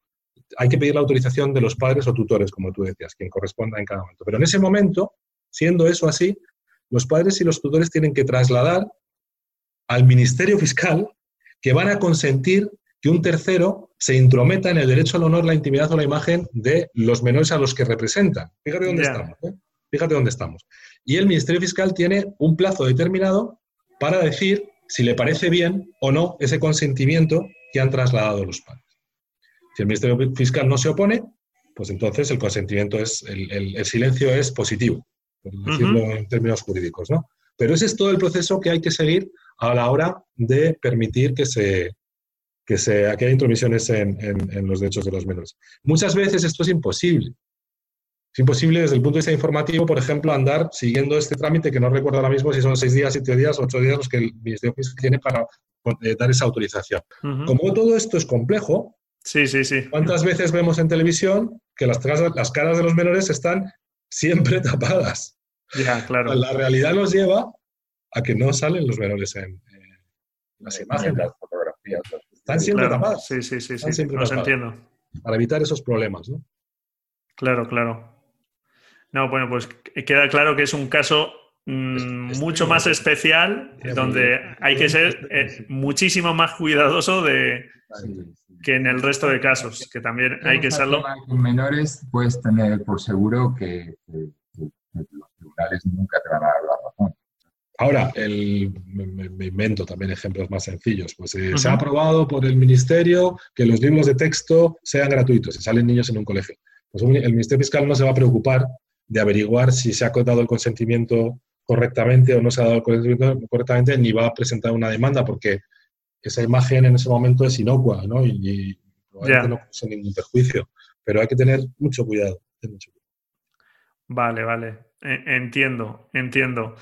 hay que pedir la autorización de los padres o tutores, como tú decías, quien corresponda en cada momento. Pero en ese momento, siendo eso así, los padres y los tutores tienen que trasladar al Ministerio Fiscal que van a consentir que un tercero se intrometa en el derecho al honor, la intimidad o la imagen de los menores a los que representan. Fíjate dónde estamos. ¿eh? Fíjate dónde estamos. Y el Ministerio Fiscal tiene un plazo determinado para decir si le parece bien o no ese consentimiento que han trasladado los padres. Si el Ministerio Fiscal no se opone, pues entonces el consentimiento es, el, silencio es positivo, por decirlo en términos jurídicos, ¿no? Pero ese es todo el proceso que hay que seguir a la hora de permitir que se, que, se, haya intromisiones en, los derechos de los menores. Muchas veces esto es imposible. Es imposible desde el punto de vista informativo, por ejemplo, andar siguiendo este trámite que no recuerdo ahora mismo si son seis días, siete días, ocho días los que el Ministerio Fiscal tiene para eh, dar esa autorización. Como todo esto es complejo, Sí, sí, sí. ¿Cuántas veces vemos en televisión que las, las caras de los menores están siempre <laughs> tapadas? Ya, claro. La realidad nos lleva a que no salen los menores en, las imágenes, las fotografías. Están siempre tapadas. Sí, sí, sí, sí. Los entiendo. Para evitar esos problemas, ¿no? Claro, claro. No, bueno, pues queda claro que es un caso mm, mucho más especial, donde hay que ser eh, muchísimo más cuidadoso de, que en el resto de casos, que también hay que serlo. Con menores puedes tener por seguro que, los tribunales nunca te van a dar la razón. Ahora, el, me, invento también ejemplos más sencillos. Pues eh, se ha aprobado por el Ministerio que los libros de texto sean gratuitos y salen niños en un colegio. Pues el Ministerio Fiscal no se va a preocupar de averiguar si se ha dado el consentimiento correctamente o no se ha dado el consentimiento correctamente, ni va a presentar una demanda, porque esa imagen en ese momento es inocua, ¿no? Y, probablemente no cause ningún perjuicio. Pero hay que tener mucho cuidado. Vale, vale. E, entiendo, entiendo.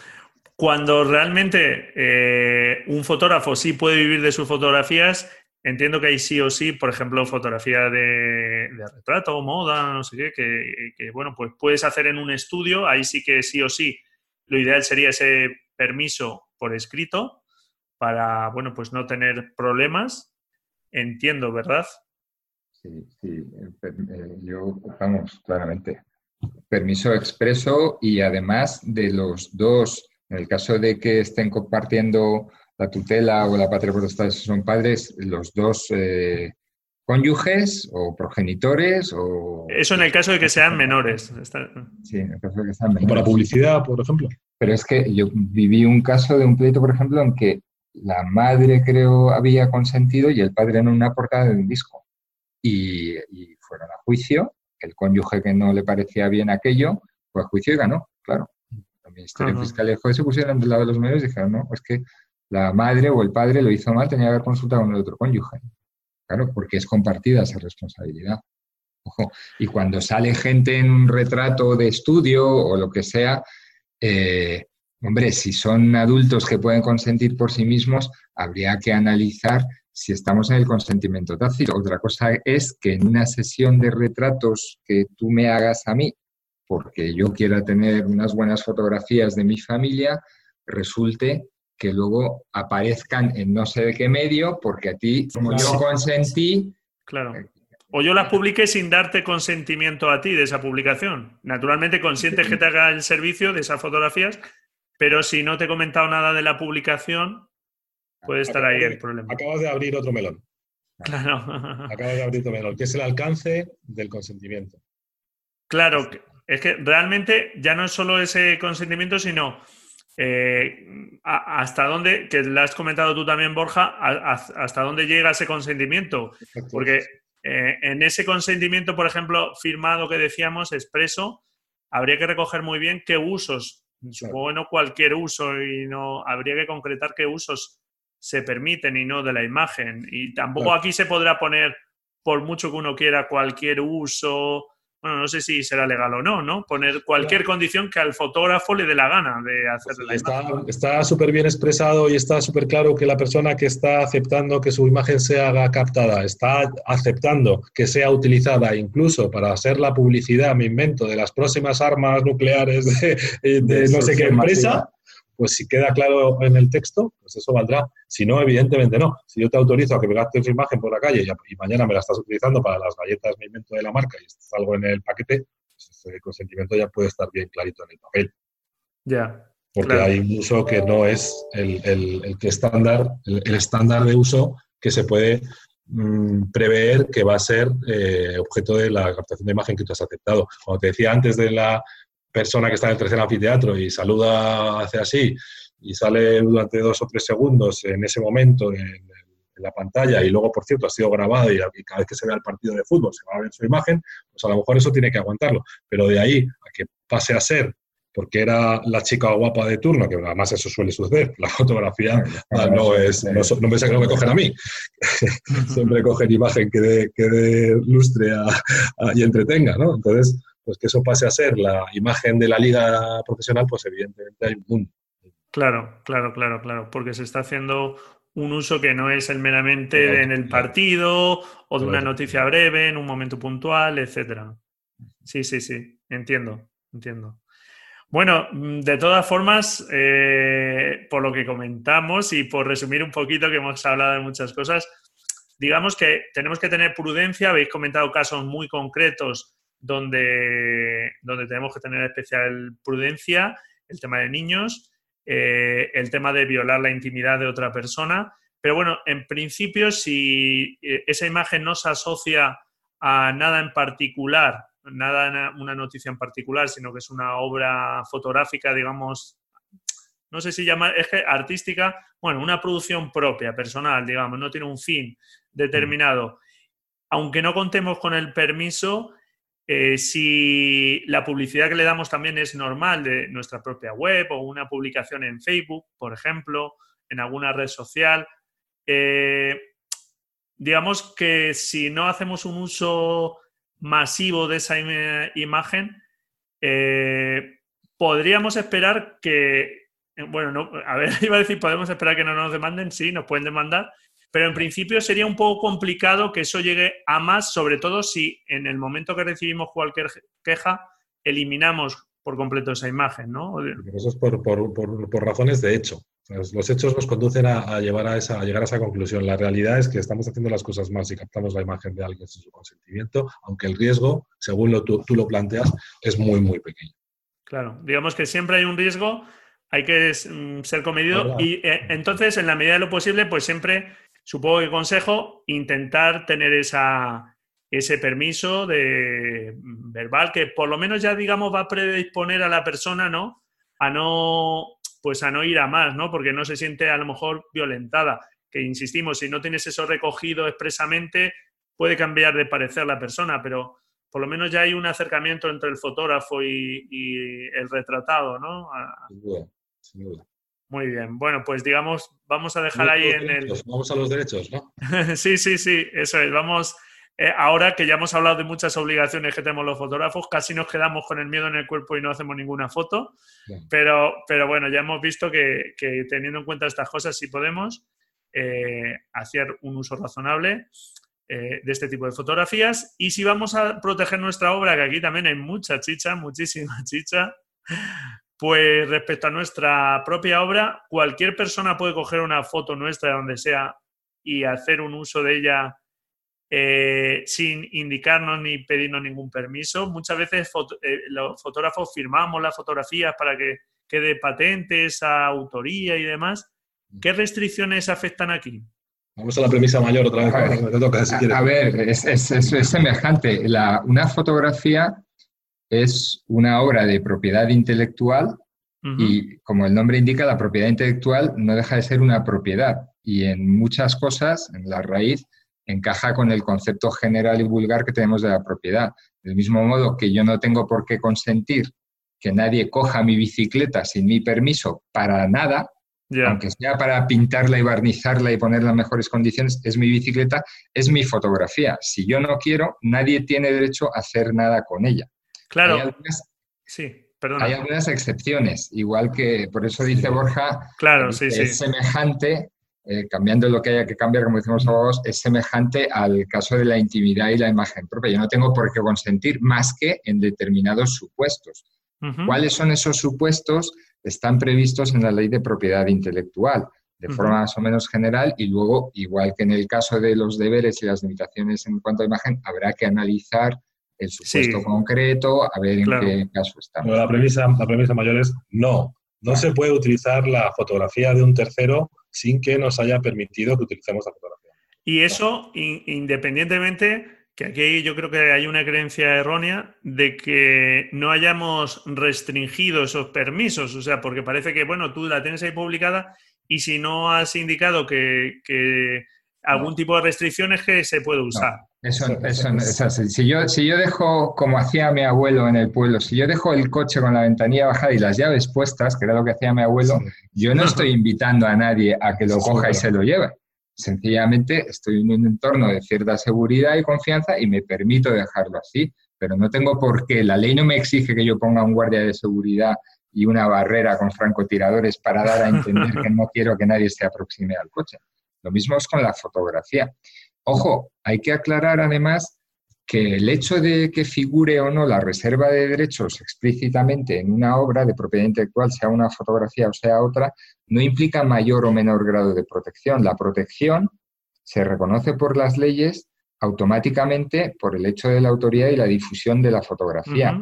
Cuando realmente eh, un fotógrafo sí puede vivir de sus fotografías, entiendo que hay sí o sí, por ejemplo, fotografía de, de retrato, moda, no sé qué, que, que, bueno, pues puedes hacer en un estudio, ahí sí que sí o sí, lo ideal sería ese permiso por escrito, para, bueno, pues no tener problemas. Entiendo, ¿verdad? Sí, sí, eh, yo, vamos, claramente. Permiso expreso y además de los dos, en el caso de que estén compartiendo la tutela o la patria potestad son padres, los dos eh, cónyuges o progenitores o... Eso en el caso de que sean menores. Sí, en el caso de que sean menores. Para publicidad, por ejemplo. Pero es que yo viví un caso de un pleito, por ejemplo, en que la madre creo había consentido y el padre en una portada de un disco. Y, fueron a juicio, el cónyuge que no le parecía bien aquello fue a juicio y ganó, claro. Ministerio Fiscal y el juez se pusieron del lado de los medios y dijeron, no, es que la madre o el padre lo hizo mal, tenía que haber consultado con el otro cónyuge. Claro, porque es compartida esa responsabilidad. Ojo, y cuando sale gente en un retrato de estudio o lo que sea, eh, hombre, si son adultos que pueden consentir por sí mismos, habría que analizar si estamos en el consentimiento tácito. Otra cosa es que en una sesión de retratos que tú me hagas a mí, porque yo quiera tener unas buenas fotografías de mi familia, resulte que luego aparezcan en no sé de qué medio, porque a ti, como yo consentí... Claro. Eh, o yo las publiqué sin darte consentimiento a ti de esa publicación. Naturalmente consientes que te haga el servicio de esas fotografías, pero si no te he comentado nada de la publicación, Puede estar ahí el problema. Acabas de abrir otro melón. Claro. <laughs> Acabas de abrir otro melón, que es el alcance del consentimiento. Claro, es que realmente ya no es solo ese consentimiento, sino eh, hasta dónde, que lo has comentado tú también, Borja, hasta dónde llega ese consentimiento. Porque eh, en ese consentimiento, por ejemplo, firmado que decíamos, expreso, habría que recoger muy bien qué usos, supongo no cualquier uso, y no habría que concretar qué usos se permiten y no de la imagen. Y tampoco aquí se podrá poner, por mucho que uno quiera, cualquier uso, bueno, no sé si será legal o no, ¿no? Poner cualquier condición que al fotógrafo le dé la gana de hacer la está, Está súper bien expresado y está súper claro que la persona que está aceptando que su imagen sea captada, está aceptando que sea utilizada incluso para hacer la publicidad, me invento, de las próximas armas nucleares de, no sé qué empresa pues si queda claro en el texto, pues eso valdrá. Si no, evidentemente no. Si yo te autorizo a que me gastes tu imagen por la calle y, mañana me la estás utilizando para las galletas me invento de la marca y algo en el paquete, pues ese consentimiento ya puede estar bien clarito en el papel. Ya. Porque hay un uso que no es el, que estándar, el, estándar de uso que se puede mm, prever que va a ser eh, objeto de la captación de imagen que tú has aceptado. Como te decía antes de la persona que está en el tercer anfiteatro y saluda, hace así, y sale durante dos o tres segundos en ese momento en, la pantalla y luego, por cierto, ha sido grabado y, cada vez que se vea el partido de fútbol se va a ver su imagen, pues a lo mejor eso tiene que aguantarlo. Pero de ahí a que pase a ser porque era la chica guapa de turno, que además eso suele suceder, la fotografía <laughs> no es, no, no me que no me cogen a mí, <laughs> siempre cogen imagen que dé, que lustre y entretenga, ¿no? Entonces, pues que eso pase a ser la imagen de la liga profesional, pues evidentemente hay un mundo. Claro, claro, claro, claro, porque se está haciendo un uso que no es el meramente en el partido o de una noticia breve, en un momento puntual, etcétera. Sí, sí, sí, entiendo, entiendo. Bueno, mm, de todas formas, eh, por lo que comentamos y por resumir un poquito que hemos hablado de muchas cosas, digamos que tenemos que tener prudencia, habéis comentado casos muy concretos donde, donde tenemos que tener especial prudencia, el tema de niños, eh, el tema de violar la intimidad de otra persona. Pero bueno, en principio, si eh, esa imagen no se asocia a nada en particular, nada, una noticia en particular, sino que es una obra fotográfica, digamos, no sé si llamar, es que artística, bueno, una producción propia, personal, digamos, no tiene un fin determinado. Aunque no contemos con el permiso, eh, si la publicidad que le damos también es normal de nuestra propia web o una publicación en Facebook, por ejemplo, en alguna red social, eh, digamos que si no hacemos un uso masivo de esa imagen, eh, podríamos esperar que, bueno, no, a ver, <laughs> iba a decir, podemos esperar que no nos demanden, sí, nos pueden demandar, pero en principio sería un poco complicado que eso llegue a más, sobre todo si en el momento que recibimos cualquier queja eliminamos por completo esa imagen, ¿no? Eso es por, razones de hecho. Los hechos nos conducen a, llevar a, esa, a llegar a esa conclusión. La realidad es que estamos haciendo las cosas más y captamos la imagen de alguien sin su consentimiento, aunque el riesgo, según lo, tú, lo planteas, es muy, muy pequeño. Claro, digamos que siempre hay un riesgo, hay que mm, ser comedido y eh, entonces, en la medida de lo posible, pues siempre supongo que consejo, intentar tener ese permiso de mm, verbal que por lo menos ya digamos va a predisponer a la persona, ¿no? A no, pues a no ir a más, ¿no? Porque no se siente a lo mejor violentada. Que insistimos, si no tienes eso recogido expresamente, puede cambiar de parecer la persona, pero por lo menos ya hay un acercamiento entre el fotógrafo y, el retratado, ¿no? Sin duda, sin duda. Muy bien, bueno, pues digamos, vamos a dejar ahí en el... Vamos a los derechos, ¿no? <laughs> sí, sí, sí, eso es, vamos... Eh, ahora que ya hemos hablado de muchas obligaciones que tenemos los fotógrafos, casi nos quedamos con el miedo en el cuerpo y no hacemos ninguna foto, pero, pero bueno, ya hemos visto que, teniendo en cuenta estas cosas, sí podemos eh, hacer un uso razonable eh, de este tipo de fotografías. Y si vamos a proteger nuestra obra, que aquí también hay mucha chicha, muchísima <laughs> chicha, pues respecto a nuestra propia obra, cualquier persona puede coger una foto nuestra donde sea y hacer un uso de ella eh, sin indicarnos ni pedirnos ningún permiso. Muchas veces eh, los fotógrafos firmamos las fotografías para que quede patente esa autoría y demás. ¿Qué restricciones afectan aquí? Vamos a la premisa mayor otra vez. A, ver, es, semejante. una fotografía es una obra de propiedad intelectual y, como el nombre indica, la propiedad intelectual no deja de ser una propiedad. Y en muchas cosas, en la raíz, encaja con el concepto general y vulgar que tenemos de la propiedad. Del mismo modo que yo no tengo por qué consentir que nadie coja mi bicicleta sin mi permiso para nada, aunque sea para pintarla y barnizarla y ponerla en mejores condiciones, es mi bicicleta, es mi fotografía. Si yo no quiero, nadie tiene derecho a hacer nada con ella. Claro. Hay algunas, sí. Hay algunas excepciones, igual que por eso dice Borja, claro, sí, es semejante eh, cambiando lo que haya que cambiar, como decimos abogados, es semejante al caso de la intimidad y la imagen propia. Yo no tengo por qué consentir más que en determinados supuestos. ¿Cuáles son esos supuestos? Están previstos en la ley de propiedad intelectual, de forma más o menos general, y luego, igual que en el caso de los deberes y las limitaciones en cuanto a imagen, habrá que analizar el supuesto concreto, a ver en qué caso estamos. la, premisa, la premisa mayor es no. No se puede utilizar la fotografía de un tercero sin que nos haya permitido que utilicemos la fotografía. Y eso, independientemente, que aquí yo creo que hay una creencia errónea de que no hayamos restringido esos permisos, o sea, porque parece que, bueno, tú la tienes ahí publicada y si no has indicado que, algún tipo de restricciones que se puede usar. Eso, Si yo, si yo dejo, como hacía mi abuelo en el pueblo, si yo dejo el coche con la ventanilla bajada y las llaves puestas, que era lo que hacía mi abuelo, yo no estoy invitando a nadie a que lo coja y se lo lleve. Sencillamente estoy en un entorno de cierta seguridad y confianza y me permito dejarlo así, pero no tengo por qué. La ley no me exige que yo ponga un guardia de seguridad y una barrera con francotiradores para dar a entender que <laughs> no quiero que nadie se aproxime al coche. Lo mismo es con la fotografía. Ojo, hay que aclarar además que el hecho de que figure o no la reserva de derechos explícitamente en una obra de propiedad intelectual, sea una fotografía o sea otra, no implica mayor o menor grado de protección. La protección se reconoce por las leyes automáticamente por el hecho de la autoría y la difusión de la fotografía.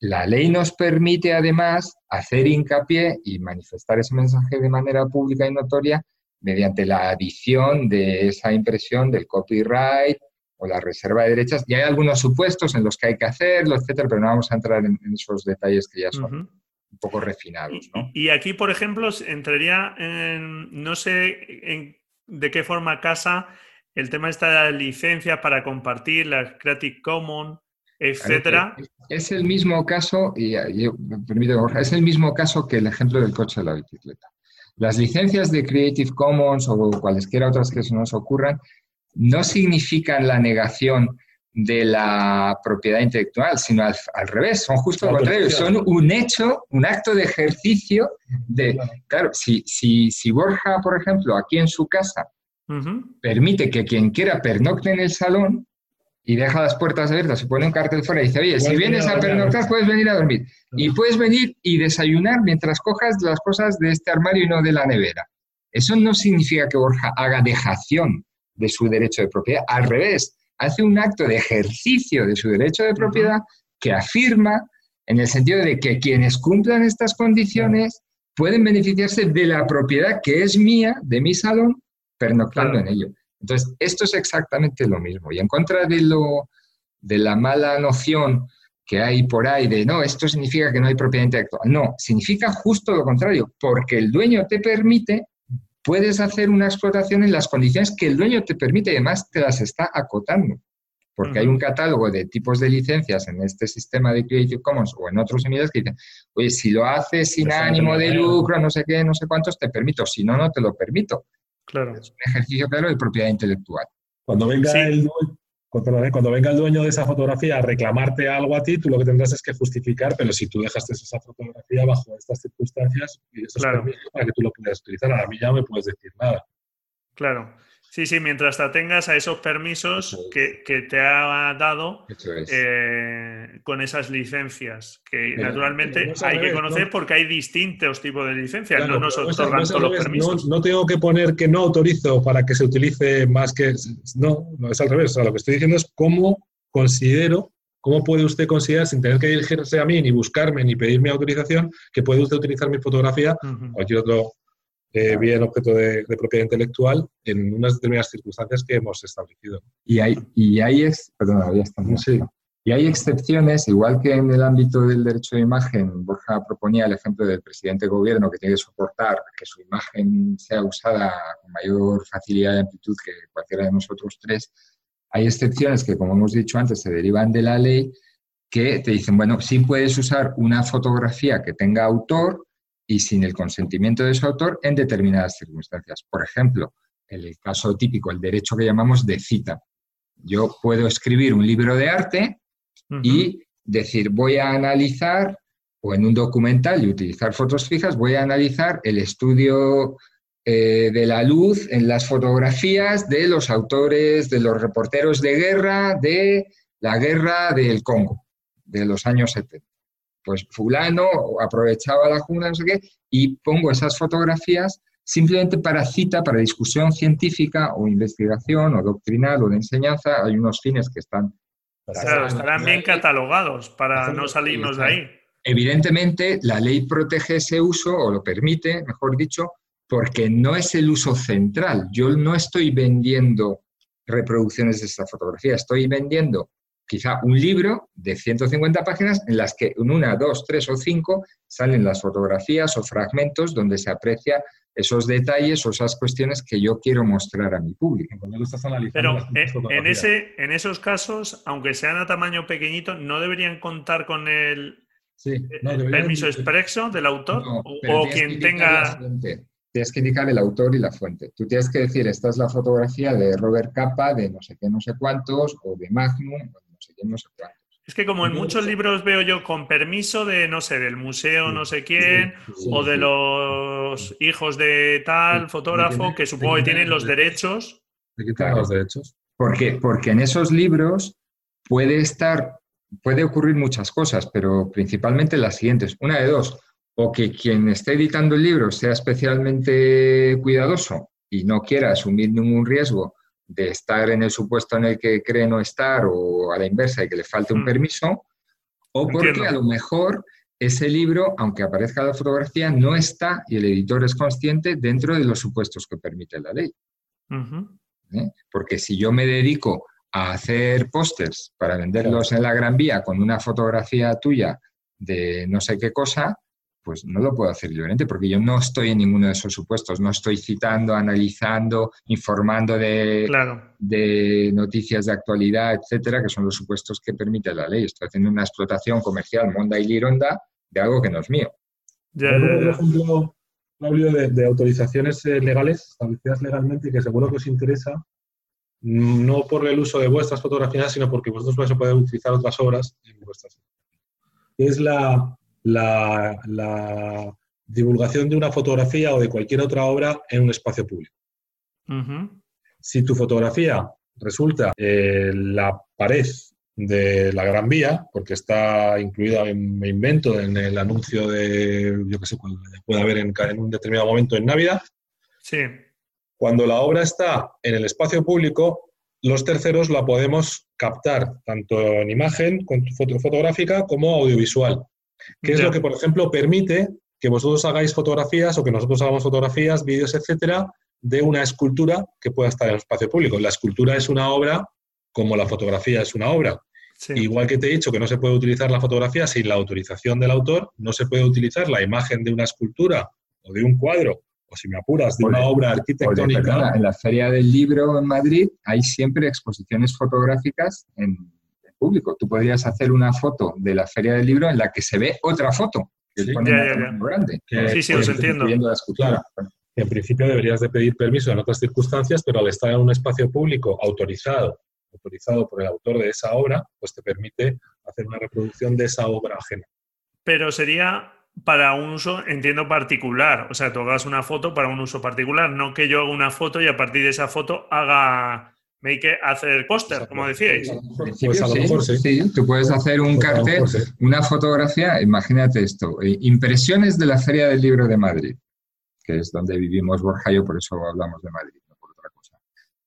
La ley nos permite además hacer hincapié y manifestar ese mensaje de manera pública y notoria mediante la adición de esa impresión del copyright o la reserva de derechos. Y hay algunos supuestos en los que hay que hacerlo, etcétera, pero no vamos a entrar en, esos detalles que ya son un poco refinados. Y, aquí, por ejemplo, entraría en, no sé de qué forma casa el tema de esta licencia para compartir, la Creative Commons, etcétera. Es el mismo caso, y me es el mismo caso que el ejemplo del coche de la bicicleta. Las licencias de Creative Commons o cualesquiera otras que se nos ocurran no significan la negación de la propiedad intelectual, sino al, revés, son justo lo contrario, son un hecho, un acto de ejercicio de, claro, si, si, si Borja, por ejemplo, aquí en su casa, permite que quien quiera pernocte en el salón, y deja las puertas abiertas, se pone un cartel fuera y dice, oye, si vienes a pernoctar, puedes venir a dormir. Y puedes venir y desayunar mientras cojas las cosas de este armario y no de la nevera. Eso no significa que Borja haga dejación de su derecho de propiedad. Al revés, hace un acto de ejercicio de su derecho de propiedad que afirma en el sentido de que quienes cumplan estas condiciones pueden beneficiarse de la propiedad que es mía, de mi salón, pernoctando en ello. Entonces, esto es exactamente lo mismo. Y en contra de, lo, de la mala noción que hay por ahí de, no, esto significa que no hay propiedad intelectual. No, significa justo lo contrario, porque el dueño te permite, puedes hacer una explotación en las condiciones que el dueño te permite y además te las está acotando. porque hay un catálogo de tipos de licencias en este sistema de Creative Commons o en otros similares que dicen, oye, si lo haces sin ánimo de lucro, no sé qué, no sé cuántos, te permito, si no, no te lo permito. Claro. Es un ejercicio claro de propiedad intelectual. Cuando venga el cuando venga el dueño de esa fotografía a reclamarte algo a ti, tú lo que tendrás es que justificar, pero si tú dejaste esa fotografía bajo estas circunstancias, y eso claro. es para que tú lo puedas utilizar, a mí ya no me puedes decir nada. Claro. Sí, sí, mientras te atengas a esos permisos que, te ha dado eh, con esas licencias, que naturalmente hay que conocer porque hay distintos tipos de licencias, no nos otorgan todos los permisos. No, tengo que poner que no autorizo para que se utilice más que... No, no es al revés. O sea, lo que estoy diciendo es cómo considero, cómo puede usted considerar, sin tener que dirigirse a mí, ni buscarme, ni pedirme autorización, que puede usted utilizar mi fotografía, o cualquier otro eh, bien objeto de, propiedad intelectual en unas determinadas circunstancias que hemos establecido. Y hay, y hay es, Y hay excepciones, igual que en el ámbito del derecho de imagen, Borja proponía el ejemplo del presidente de gobierno que tiene que soportar que su imagen sea usada con mayor facilidad y amplitud que cualquiera de nosotros tres. Hay excepciones que, como hemos dicho antes, se derivan de la ley que te dicen, bueno, sí puedes usar una fotografía que tenga autor, y sin el consentimiento de su autor en determinadas circunstancias. Por ejemplo, en el caso típico, el derecho que llamamos de cita. Yo puedo escribir un libro de arte y decir, voy a analizar, o en un documental y utilizar fotos fijas, voy a analizar el estudio eh, de la luz en las fotografías de los autores, de los reporteros de guerra de la guerra del Congo, de los años 70 pues fulano aprovechaba la jungla, no sé qué, y pongo esas fotografías simplemente para cita, para discusión científica o investigación o doctrinal o de enseñanza. Hay unos fines que están... Claro, estarán bien catalogados para no salirnos de ahí. Evidentemente, la ley protege ese uso, o lo permite, mejor dicho, porque no es el uso central. Yo no estoy vendiendo reproducciones de esta fotografía, estoy vendiendo quizá un libro de 150 páginas en las que en una, dos, tres o cinco salen las fotografías o fragmentos donde se aprecia esos detalles o esas cuestiones que yo quiero mostrar a mi público. Pero eh, en, ese, en esos casos, aunque sean a tamaño pequeñito, ¿no deberían contar con el, permiso expreso del autor? o quien tenga... Tienes que indicar el autor y la fuente. Tú tienes que decir, esta es la fotografía de Robert Capa, de no sé qué, no sé cuántos, o de Magnum, es que como en muchos libros veo yo con permiso de, no sé, del museo no sé quién, o de los hijos de tal fotógrafo, que supongo que tienen los derechos. ¿De qué los derechos? Porque, porque en esos libros puede estar, puede ocurrir muchas cosas, pero principalmente las siguientes. Una de dos, o que quien esté editando el libro sea especialmente cuidadoso y no quiera asumir ningún riesgo de estar en el supuesto en el que cree no estar o a la inversa y que le falte un hmm. permiso, o porque a lo mejor ese libro, aunque aparezca la fotografía, no está y el editor es consciente dentro de los supuestos que permite la ley. ¿Eh? Porque si yo me dedico a hacer pósters para venderlos en la Gran Vía con una fotografía tuya de no sé qué cosa, pues no lo puedo hacer libremente porque yo no estoy en ninguno de esos supuestos, no estoy citando, analizando, informando de, de noticias de actualidad, etcétera, que son los supuestos que permite la ley. Estoy haciendo una explotación comercial monda y lironda de algo que no es mío. Ya, por ejemplo, de, de, autorizaciones eh, legales, establecidas legalmente y que seguro que os interesa, no por el uso de vuestras fotografías, sino porque vosotros vais a poder utilizar otras obras en vuestras. Es la la, divulgación de una fotografía o de cualquier otra obra en un espacio público. Si tu fotografía resulta la pared de la Gran Vía, porque está incluida, en, me invento, en el anuncio de, yo qué sé, puede haber en, en, un determinado momento en Navidad. Sí. Cuando la obra está en el espacio público, los terceros la podemos captar tanto en imagen, foto fotográfica, como audiovisual. ¿Qué es lo que, por ejemplo, permite que vosotros hagáis fotografías o que nosotros hagamos fotografías, vídeos, etcétera, de una escultura que pueda estar en el espacio público. La escultura es una obra como la fotografía es una obra. Igual que te he dicho que no se puede utilizar la fotografía sin la autorización del autor, no se puede utilizar la imagen de una escultura o de un cuadro o si me apuras, de una obra arquitectónica. en la Feria del Libro en Madrid hay siempre exposiciones fotográficas en, público. Tú podrías hacer una foto de la Feria del Libro en la que se ve otra foto. Que sí, grande. sí, sí, os entiendo. en principio deberías de pedir permiso en otras circunstancias, pero al estar en un espacio público autorizado, autorizado por el autor de esa obra, pues te permite hacer una reproducción de esa obra ajena. Pero sería para un uso, entiendo, particular. O sea, tú hagas una foto para un uso particular, no que yo haga una foto y a partir de esa foto haga make hacer póster, como decíais. Pues a lo mejor sí. sí. Tú puedes hacer un pues cartel, una fotografía, imagínate esto, eh, impresiones de la Feria del Libro de Madrid, que es donde vivimos Borja y por eso hablamos de Madrid, no por otra cosa.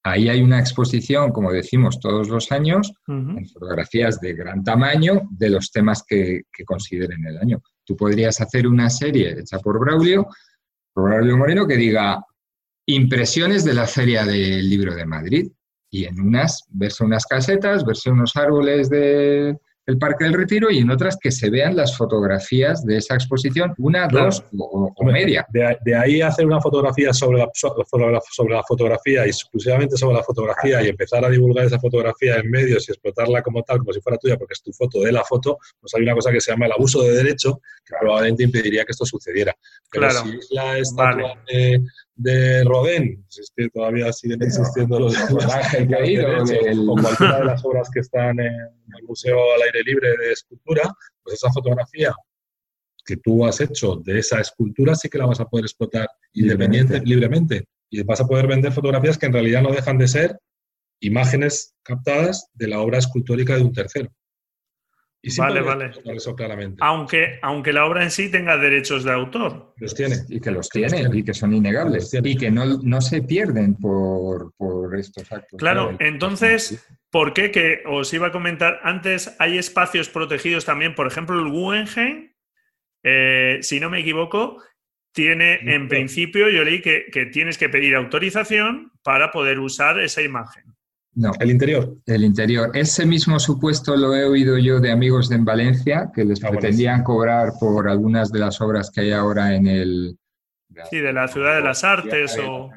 Ahí hay una exposición, como decimos, todos los años, en fotografías de gran tamaño de los temas que, que consideren el año. Tú podrías hacer una serie hecha por Braulio, por Braulio Moreno, que diga impresiones de la Feria del Libro de Madrid. Y en unas verse unas casetas, verse unos árboles de, el Parque del Retiro y en otras que se vean las fotografías de esa exposición, una, dos o, media. De, ahí hacer una fotografía sobre la, sobre, la, fotografía y exclusivamente sobre la fotografía y empezar a divulgar esa fotografía en medios y explotarla como tal, como si fuera tuya, porque es tu foto de la foto, pues hay una cosa que se llama el abuso de derecho, que probablemente impediría que esto sucediera. Pero si es la estatua de, de Rodin, si es que todavía siguen existiendo los, <laughs> los Ángel o cualquiera de las obras que están en el Museo al Aire Libre de Escultura, pues esa fotografía que tú has hecho de esa escultura sí que la vas a poder explotar independiente, libremente. Y vas a poder vender fotografías que en realidad no dejan de ser imágenes captadas de la obra escultórica de un tercero vale, vale. Eso claramente. Aunque, aunque la obra en sí tenga derechos de autor. Los tiene. Y que los tiene, y que son innegables. Y que no, se pierden por, estos actos. Claro, entonces, ¿por qué? Que os iba a comentar antes, hay espacios protegidos también, por ejemplo, el Guggenheim, eh, si no me equivoco, tiene en principio, yo leí que, que tienes que pedir autorización para poder usar esa imagen. No. ¿El interior? El interior. Ese mismo supuesto lo he oído yo de amigos de en Valencia, que les ah, pretendían cobrar por algunas de las obras que hay ahora en el... Sí, de la Ciudad de las Artes o...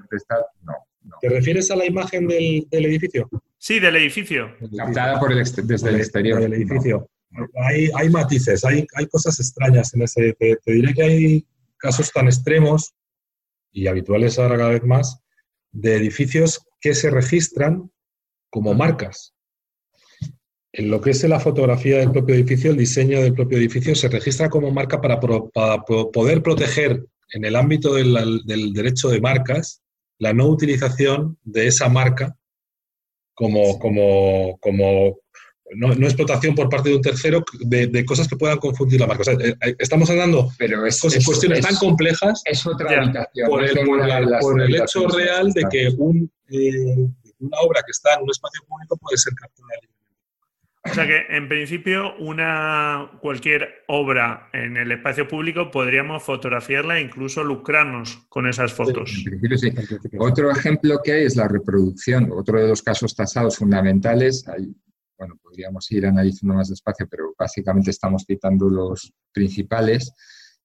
No, ¿Te refieres a la imagen del, edificio? Sí, del edificio. Captada por el desde el exterior. Del edificio. Hay, hay, matices, hay, hay, cosas extrañas en ese... Te, te diré que hay casos tan extremos y habituales ahora cada vez más de edificios que se registran como marcas. En lo que es la fotografía del propio edificio, el diseño del propio edificio se registra como marca para, poder proteger en el ámbito del, derecho de marcas la no utilización de esa marca como, como, como no, explotación por parte de un tercero de, cosas que puedan confundir la marca. Eh, eh, estamos hablando Pero es, cuestiones tan complejas es otra por, el, hecho real de que un, eh, una obra que está en un espacio público puede ser captada O sea que en principio una cualquier obra en el espacio público podríamos fotografiarla e incluso lucrarnos con esas fotos. Otro ejemplo que hay es la reproducción. Otro de los casos tasados fundamentales, bueno, podríamos ir analizando más despacio, pero básicamente estamos citando los principales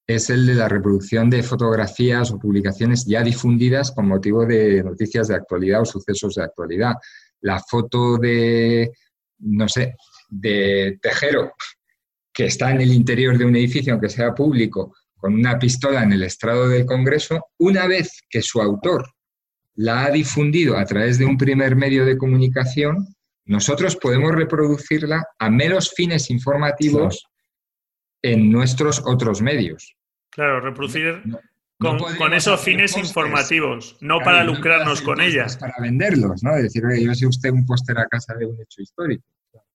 es el de la reproducción de fotografías o publicaciones ya difundidas con motivo de noticias de actualidad o sucesos de actualidad. La foto de, no sé, de Tejero, que está en el interior de un edificio, aunque sea público, con una pistola en el estrado del Congreso, una vez que su autor la ha difundido a través de un primer medio de comunicación, nosotros podemos reproducirla a meros fines informativos en nuestros otros medios. Claro, reproducir con, esos fines informativos, no para lucrarnos con ellas. Para venderlos, ¿no? Decir, yo sé usted un póster a casa de un hecho histórico,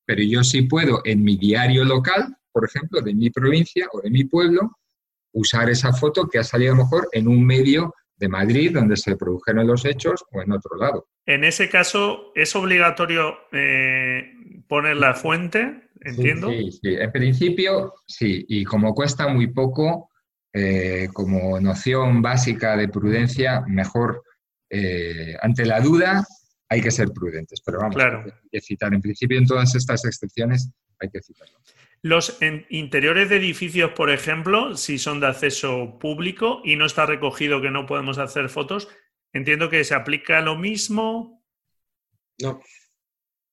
pero yo sí puedo en mi diario local, por ejemplo, de mi provincia o de mi pueblo, usar esa foto que ha salido mejor en un medio de Madrid donde se produjeron los hechos o en otro lado. En ese caso, ¿es obligatorio eh, poner la fuente? Entiendo. Sí, sí, en principio sí, y como cuesta muy poco, eh, como noción básica de prudencia, mejor eh, ante la duda hay que ser prudentes, pero vamos, hay que citar en principio en todas estas excepciones hay que citarlo. Los interiores de edificios, por ejemplo, si son de acceso público y no está recogido que no podemos hacer fotos, entiendo que se aplica lo mismo. No.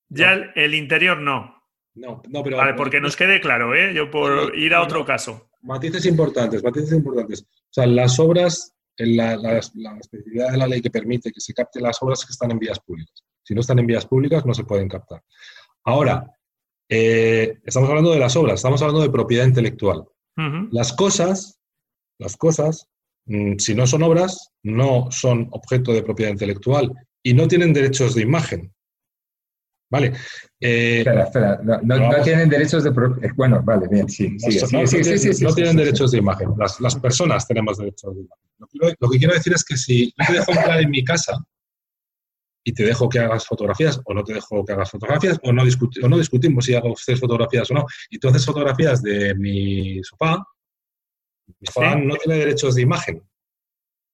Ya El, interior no. No, no, pero. Vale, porque nos quede claro, ¿eh? Yo por ir a otro caso. Matices importantes, matices importantes. O sea, las obras, la, la, especificidad de la ley que permite que se capten las obras que están en vías públicas. Si no están en vías públicas, no se pueden captar. Ahora, eh, estamos hablando de las obras, estamos hablando de propiedad intelectual. Las cosas, las cosas, mm, si no son obras, no son objeto de propiedad intelectual y no tienen derechos de imagen. Vale. Eh, espera, espera, no, tienen derechos de propiedad. Bueno, vale, bien, sí, sí, sí, No tienen derechos de imagen. Las, personas tenemos derechos de imagen. Lo que, quiero decir es que si yo te dejo entrar en mi casa y te dejo que hagas fotografías o no te dejo que hagas fotografías o no, o no discutimos si hago ustedes fotografías o no, y tú haces fotografías de mi sofá, mi sofá no tiene derechos de imagen.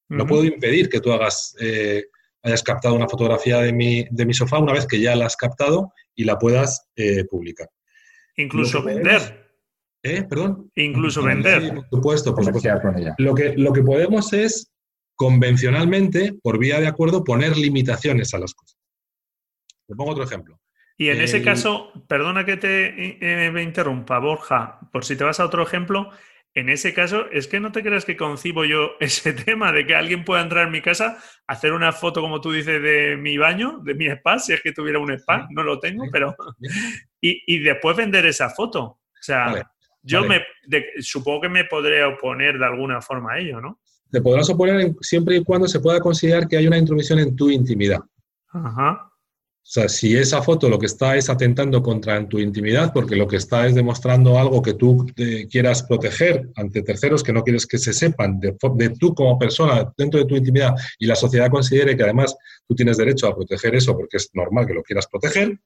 No puedo impedir que tú hagas, eh, hayas captado una fotografía de mi, de mi sofá una vez que ya la has captado y la puedas eh, publicar. Incluso vender. ¿Eh? ¿Perdón? Incluso vender. por supuesto, por supuesto. Lo que, lo que podemos es convencionalmente, por vía de acuerdo, poner limitaciones a las cosas. Te pongo otro ejemplo. Y en ese caso, perdona que te eh, me interrumpa, Borja, por si te vas a otro ejemplo, en ese caso, es que no te creas que concibo yo <laughs> ese tema de que alguien pueda entrar en mi casa, hacer una foto, como tú dices, de mi baño, de mi spa, si es que tuviera un spa, no lo tengo, pero. Y, después vender esa foto. O sea, yo me supongo que me podré oponer de alguna forma a ello, ¿no? te podrás oponer siempre y cuando se pueda considerar que hay una intromisión en tu intimidad. Ajá. O sea, si esa foto lo que está es atentando contra tu intimidad, porque lo que está es demostrando algo que tú eh, quieras proteger ante terceros que no quieres que se sepan de, de, tú como persona dentro de tu intimidad y la sociedad considere que además tú tienes derecho a proteger eso porque es normal que lo quieras proteger,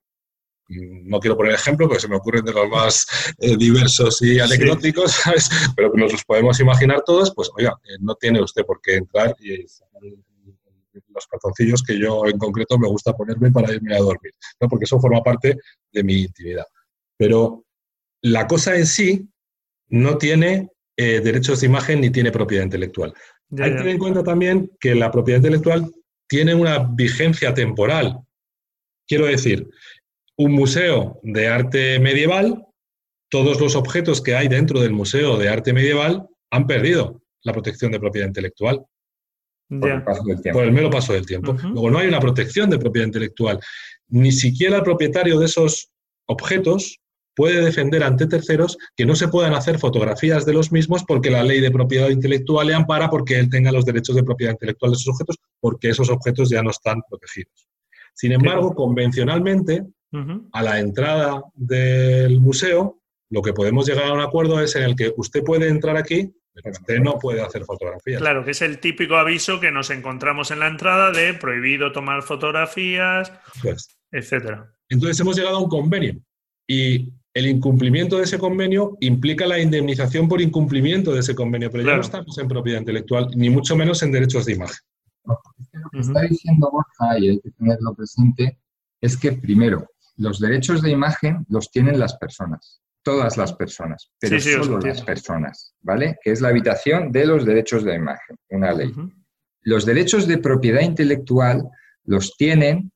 no quiero poner ejemplo porque se me ocurren de los más eh, diversos y anecdóticos, <laughs> ¿sabes? pero que nos los podemos imaginar todos, pues oiga, eh, no tiene usted por qué entrar y los calzoncillos que yo en concreto me gusta ponerme para irme a dormir, ¿no? porque eso forma parte de mi intimidad. Pero la cosa en sí no tiene eh, derechos de imagen ni tiene propiedad intelectual. Hay que tener en cuenta también que la propiedad intelectual tiene una vigencia temporal. Quiero decir, un museo de arte medieval, todos los objetos que hay dentro del museo de arte medieval han perdido la protección de propiedad intelectual. Por, el mero paso del tiempo. Luego no hay una protección de propiedad intelectual. Ni siquiera el propietario de esos objetos puede defender ante terceros que no se puedan hacer fotografías de los mismos porque la ley de propiedad intelectual le ampara porque él tenga los derechos de propiedad intelectual de esos objetos porque esos objetos ya no están protegidos. Sin embargo, convencionalmente, a la entrada del museo, lo que podemos llegar a un acuerdo es en el que usted puede entrar aquí, usted no puede hacer fotografías. Claro, que es el típico aviso que nos encontramos en la entrada de prohibido tomar fotografías, pues, etcétera. Entonces hemos llegado a un convenio y el incumplimiento de ese convenio implica la indemnización por incumplimiento de ese convenio, pero ya no estamos en propiedad intelectual, ni mucho menos en derechos de imagen. lo que está diciendo Borja, y hay que tenerlo presente, es que primero, los derechos de imagen los tienen las personas, todas las personas, pero solo las personas, ¿vale? Que es la habitación de los derechos de imagen, una ley. Los derechos de propiedad intelectual los tienen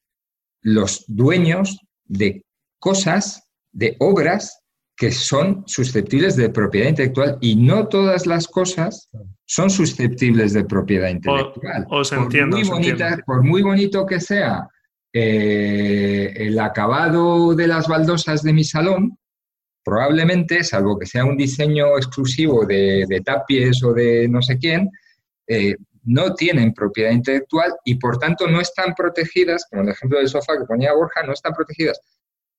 los dueños de cosas, de obras que son susceptibles de propiedad intelectual y no todas las cosas son susceptibles de propiedad intelectual. por muy bonito que sea eh, el acabado de las baldosas de mi salón, probablemente, salvo que sea un diseño exclusivo de, tapies o de no sé quién, eh, no tienen propiedad intelectual y por tanto no están protegidas, como el ejemplo del sofá que ponía Borja, no están protegidas.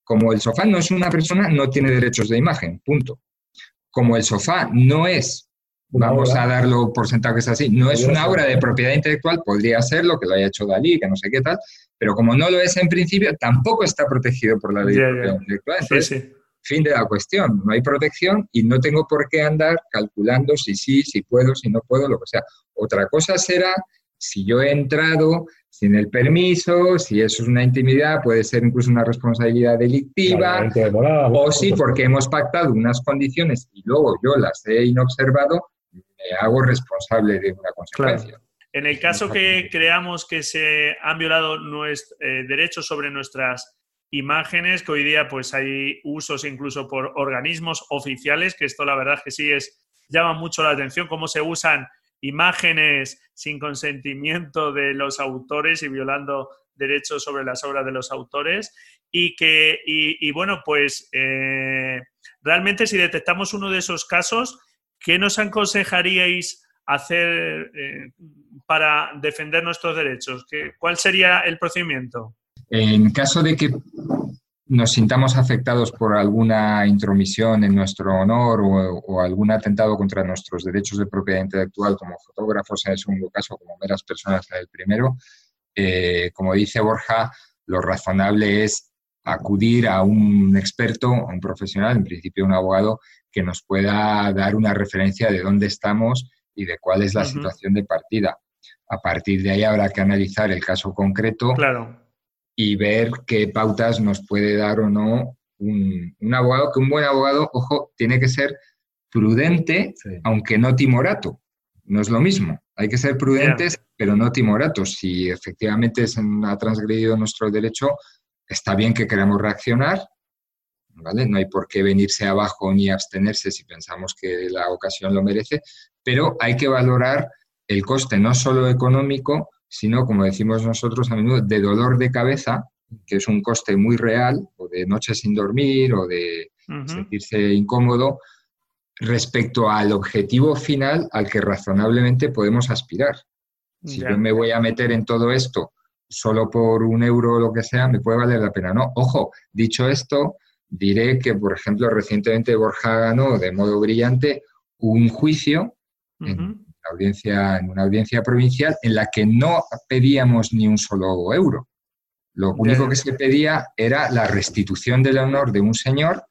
Como el sofá no es una persona, no tiene derechos de imagen, punto. Como el sofá no es vamos a darlo por sentado que es así. No es una obra de propiedad intelectual, podría ser lo que lo haya hecho Dalí, que no sé qué tal, pero como no lo es en principio, tampoco está protegido por la ley de propiedad intelectual. Entonces, fin de la cuestión, no hay protección y no tengo por qué andar calculando si sí, si puedo, si no puedo, lo que sea. Otra cosa será si yo he entrado sin el permiso, si eso es una intimidad, puede ser incluso una responsabilidad delictiva, o si porque hemos pactado unas condiciones y luego yo las he inobservado, me hago responsable de una consecuencia. En el caso que creamos que se han violado nuestros eh, derechos sobre nuestras imágenes, que hoy día pues hay usos incluso por organismos oficiales, que esto la verdad que sí es llama mucho la atención cómo se usan imágenes sin consentimiento de los autores y violando derechos sobre las obras de los autores y que y, bueno pues eh, realmente si detectamos uno de esos casos ¿qué nos aconsejaríais hacer eh, para defender nuestros derechos? ¿Qué, ¿Cuál sería el procedimiento? En caso de que nos sintamos afectados por alguna intromisión en nuestro honor o, algún atentado contra nuestros derechos de propiedad intelectual como fotógrafos en el segundo caso, como meras personas en el primero, eh, como dice Borja, lo razonable es acudir a un experto, a un profesional, en principio un abogado, que nos pueda dar una referencia de dónde estamos y de cuál es la situación de partida. A partir de ahí habrá que analizar el caso concreto claro y ver qué pautas nos puede dar o no un, abogado, que un buen abogado, ojo, tiene que ser prudente, aunque no timorato. No es lo mismo. Hay que ser prudentes, pero no timoratos. Si efectivamente se ha transgredido nuestro derecho, está bien que queramos reaccionar, ¿vale? No hay por qué venirse abajo ni abstenerse si pensamos que la ocasión lo merece, pero hay que valorar el coste no solo económico, sino, como decimos nosotros a menudo, de dolor de cabeza, que es un coste muy real, o de noches sin dormir, o de sentirse incómodo, respecto al objetivo final al que razonablemente podemos aspirar. Si yo me voy a meter en todo esto solo por un euro o lo que sea, me puede valer la pena. No, ojo, dicho esto, diré que, por ejemplo, recientemente Borja ganó de modo brillante un juicio audiencia, en una audiencia provincial en la que no pedíamos ni un solo euro. Lo único que se pedía era la restitución del honor de un señor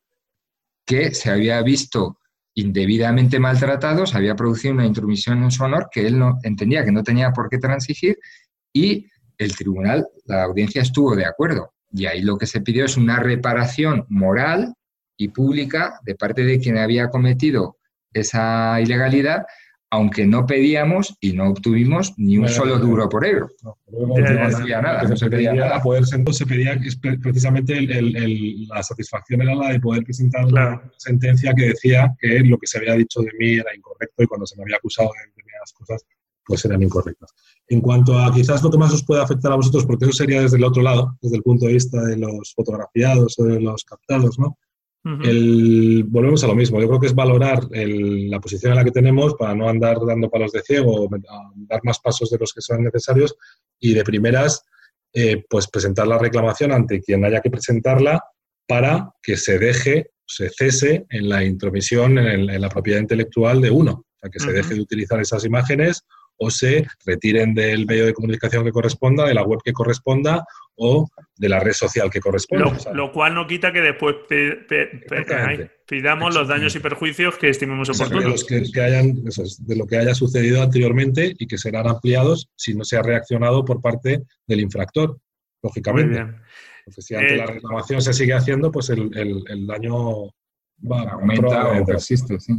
que se había visto indebidamente maltratado, se había producido una intromisión en su honor que él no entendía que no tenía por qué transigir y el tribunal, la audiencia estuvo de acuerdo. Y ahí lo que se pidió es una reparación moral y pública de parte de quien había cometido esa ilegalidad aunque no pedíamos y no obtuvimos ni un solo duro por euro. No, se pedía nada. Poder, se pedía precisamente la satisfacción era la de poder presentar una sentencia que decía que lo que se había dicho de mí era incorrecto y cuando se me había acusado de determinadas cosas, pues eran incorrectas. En cuanto a quizás lo que más os puede afectar a vosotros, porque eso sería desde el otro lado, desde el punto de vista de los fotografiados o de los captados, ¿no? El, volvemos a lo mismo. Yo creo que es valorar la posición en la que tenemos para no andar dando palos de ciego, dar más pasos de los que son necesarios y de primeras, eh, pues presentar la reclamación ante quien haya que presentarla para que se deje, se cese en la intromisión en, la propiedad intelectual de uno. O sea, que se deje de utilizar esas imágenes o se retiren del medio de comunicación que corresponda, de la web que corresponda o de la red social que corresponda. Lo, cual no quita que después pidamos los daños y perjuicios que estimemos oportunos. que, hayan, de lo que haya sucedido anteriormente y que serán ampliados si no se ha reaccionado por parte del infractor, lógicamente. Porque si ante la eh, reclamación se sigue haciendo, pues el, daño va, aumenta o persiste. Sí.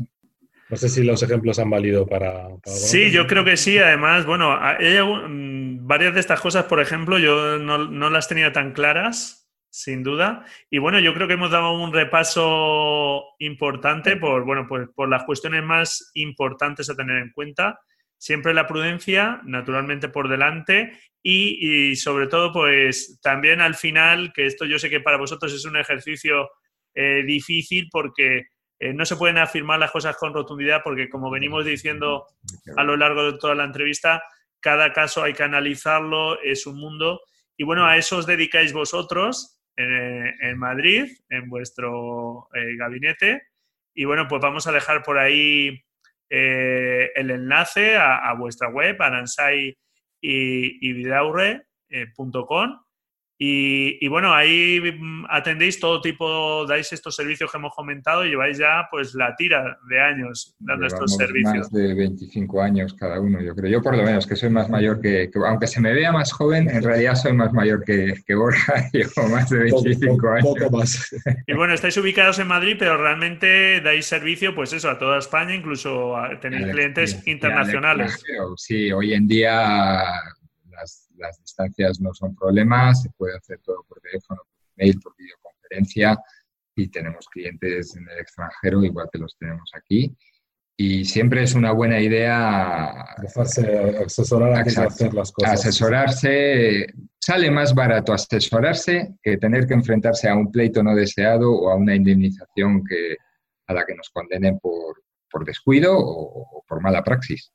No sé si los ejemplos han valido para... sí, yo creo que sí. Además, bueno, hay mm, varias de estas cosas, por ejemplo, yo no, las tenía tan claras, sin duda. Y bueno, yo creo que hemos dado un repaso importante por, bueno, pues por las cuestiones más importantes a tener en cuenta. Siempre la prudencia, naturalmente por delante, y, sobre todo, pues también al final, que esto yo sé que para vosotros es un ejercicio eh, difícil porque eh, no se pueden afirmar las cosas con rotundidad porque, como venimos diciendo a lo largo de toda la entrevista, cada caso hay que analizarlo, es un mundo. Y bueno, a eso os dedicáis vosotros eh, en Madrid, en vuestro eh, gabinete. Y bueno, pues vamos a dejar por ahí el enlace a, vuestra web, aransai y, Y, bueno, ahí mm, atendéis todo tipo, dais estos servicios que hemos comentado y lleváis ya pues la tira de años dando estos servicios. Más de 25 años cada uno, yo creo. Yo por lo menos que soy más mayor que, aunque se me vea más joven, en realidad soy más mayor que, que Borja, <laughs> llevo más de 25 años. más. <laughs> Y bueno, estáis ubicados en Madrid, pero realmente dais servicio, pues eso, a toda España, incluso tenéis clientes internacionales. Sí, hoy en día las, distancias no son problemas, se puede hacer todo por teléfono, por mail, por videoconferencia y tenemos clientes en el extranjero igual que los tenemos aquí. Y siempre es una buena idea asesorar a hacer las cosas. Asesorarse, sale más barato asesorarse que tener que enfrentarse a un pleito no deseado o a una indemnización que, a la que nos condenen por, por descuido o por mala praxis.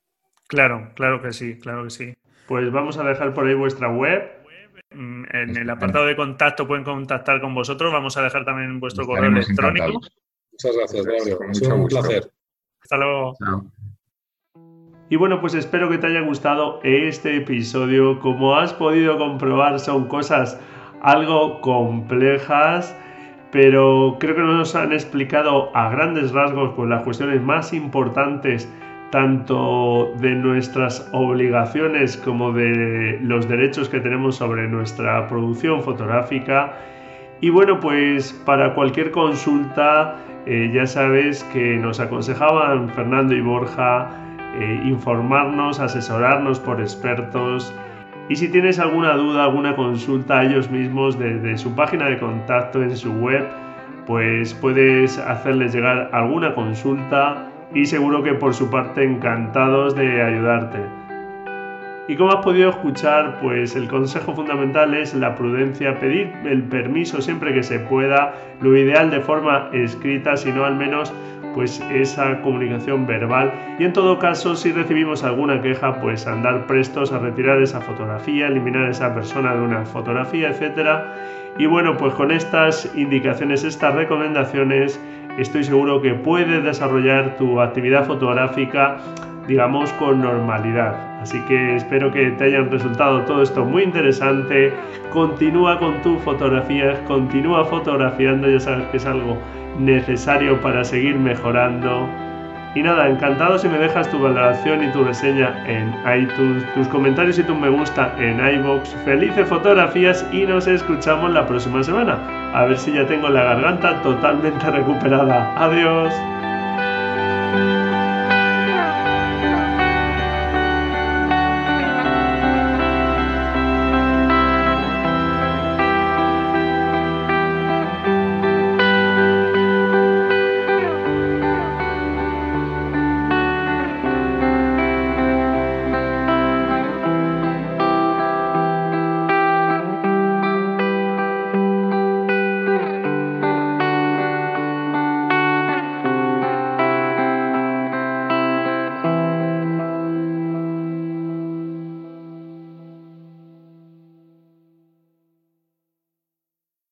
Claro, claro que sí, claro que sí. Pues vamos a dejar por ahí vuestra web. Mm, en el apartado de contacto pueden contactar con vosotros. Vamos a dejar también vuestro correo electrónico. Muchas gracias, Gabriel. Ha un placer. Hasta luego. Y bueno, pues espero que te haya gustado este episodio. Como has podido comprobar, son cosas algo complejas, pero creo que nos han explicado a grandes rasgos pues, las cuestiones más importantes tanto de nuestras obligaciones como de los derechos que tenemos sobre nuestra producción fotográfica. Y bueno, pues para cualquier consulta, eh, ya sabes que nos aconsejaban Fernando y Borja eh, informarnos, asesorarnos por expertos. Y si tienes alguna duda, alguna consulta a ellos mismos desde su página de contacto en su web, pues puedes hacerles llegar alguna consulta y seguro que por su parte encantados de ayudarte. Y como has podido escuchar, pues el consejo fundamental es la prudencia, pedir el permiso siempre que se pueda, lo ideal de forma escrita, sino al menos pues esa comunicación verbal y en todo caso si recibimos alguna queja pues andar prestos a retirar esa fotografía, eliminar a esa persona de una fotografía, etcétera. Y bueno, pues con estas indicaciones, estas recomendaciones estoy seguro que puedes desarrollar tu actividad fotográfica, digamos, con normalidad. Así que espero que te hayan resultado todo esto muy interesante. Continúa con tus fotografías, continúa fotografiando, ya sabes que es algo necesario para seguir mejorando. Y nada, encantado si me dejas tu valoración y tu reseña en iTunes, tus comentarios y tu me gusta en iBox. Felices fotografías y nos escuchamos la próxima semana. A ver si ya tengo la garganta totalmente recuperada. Adiós.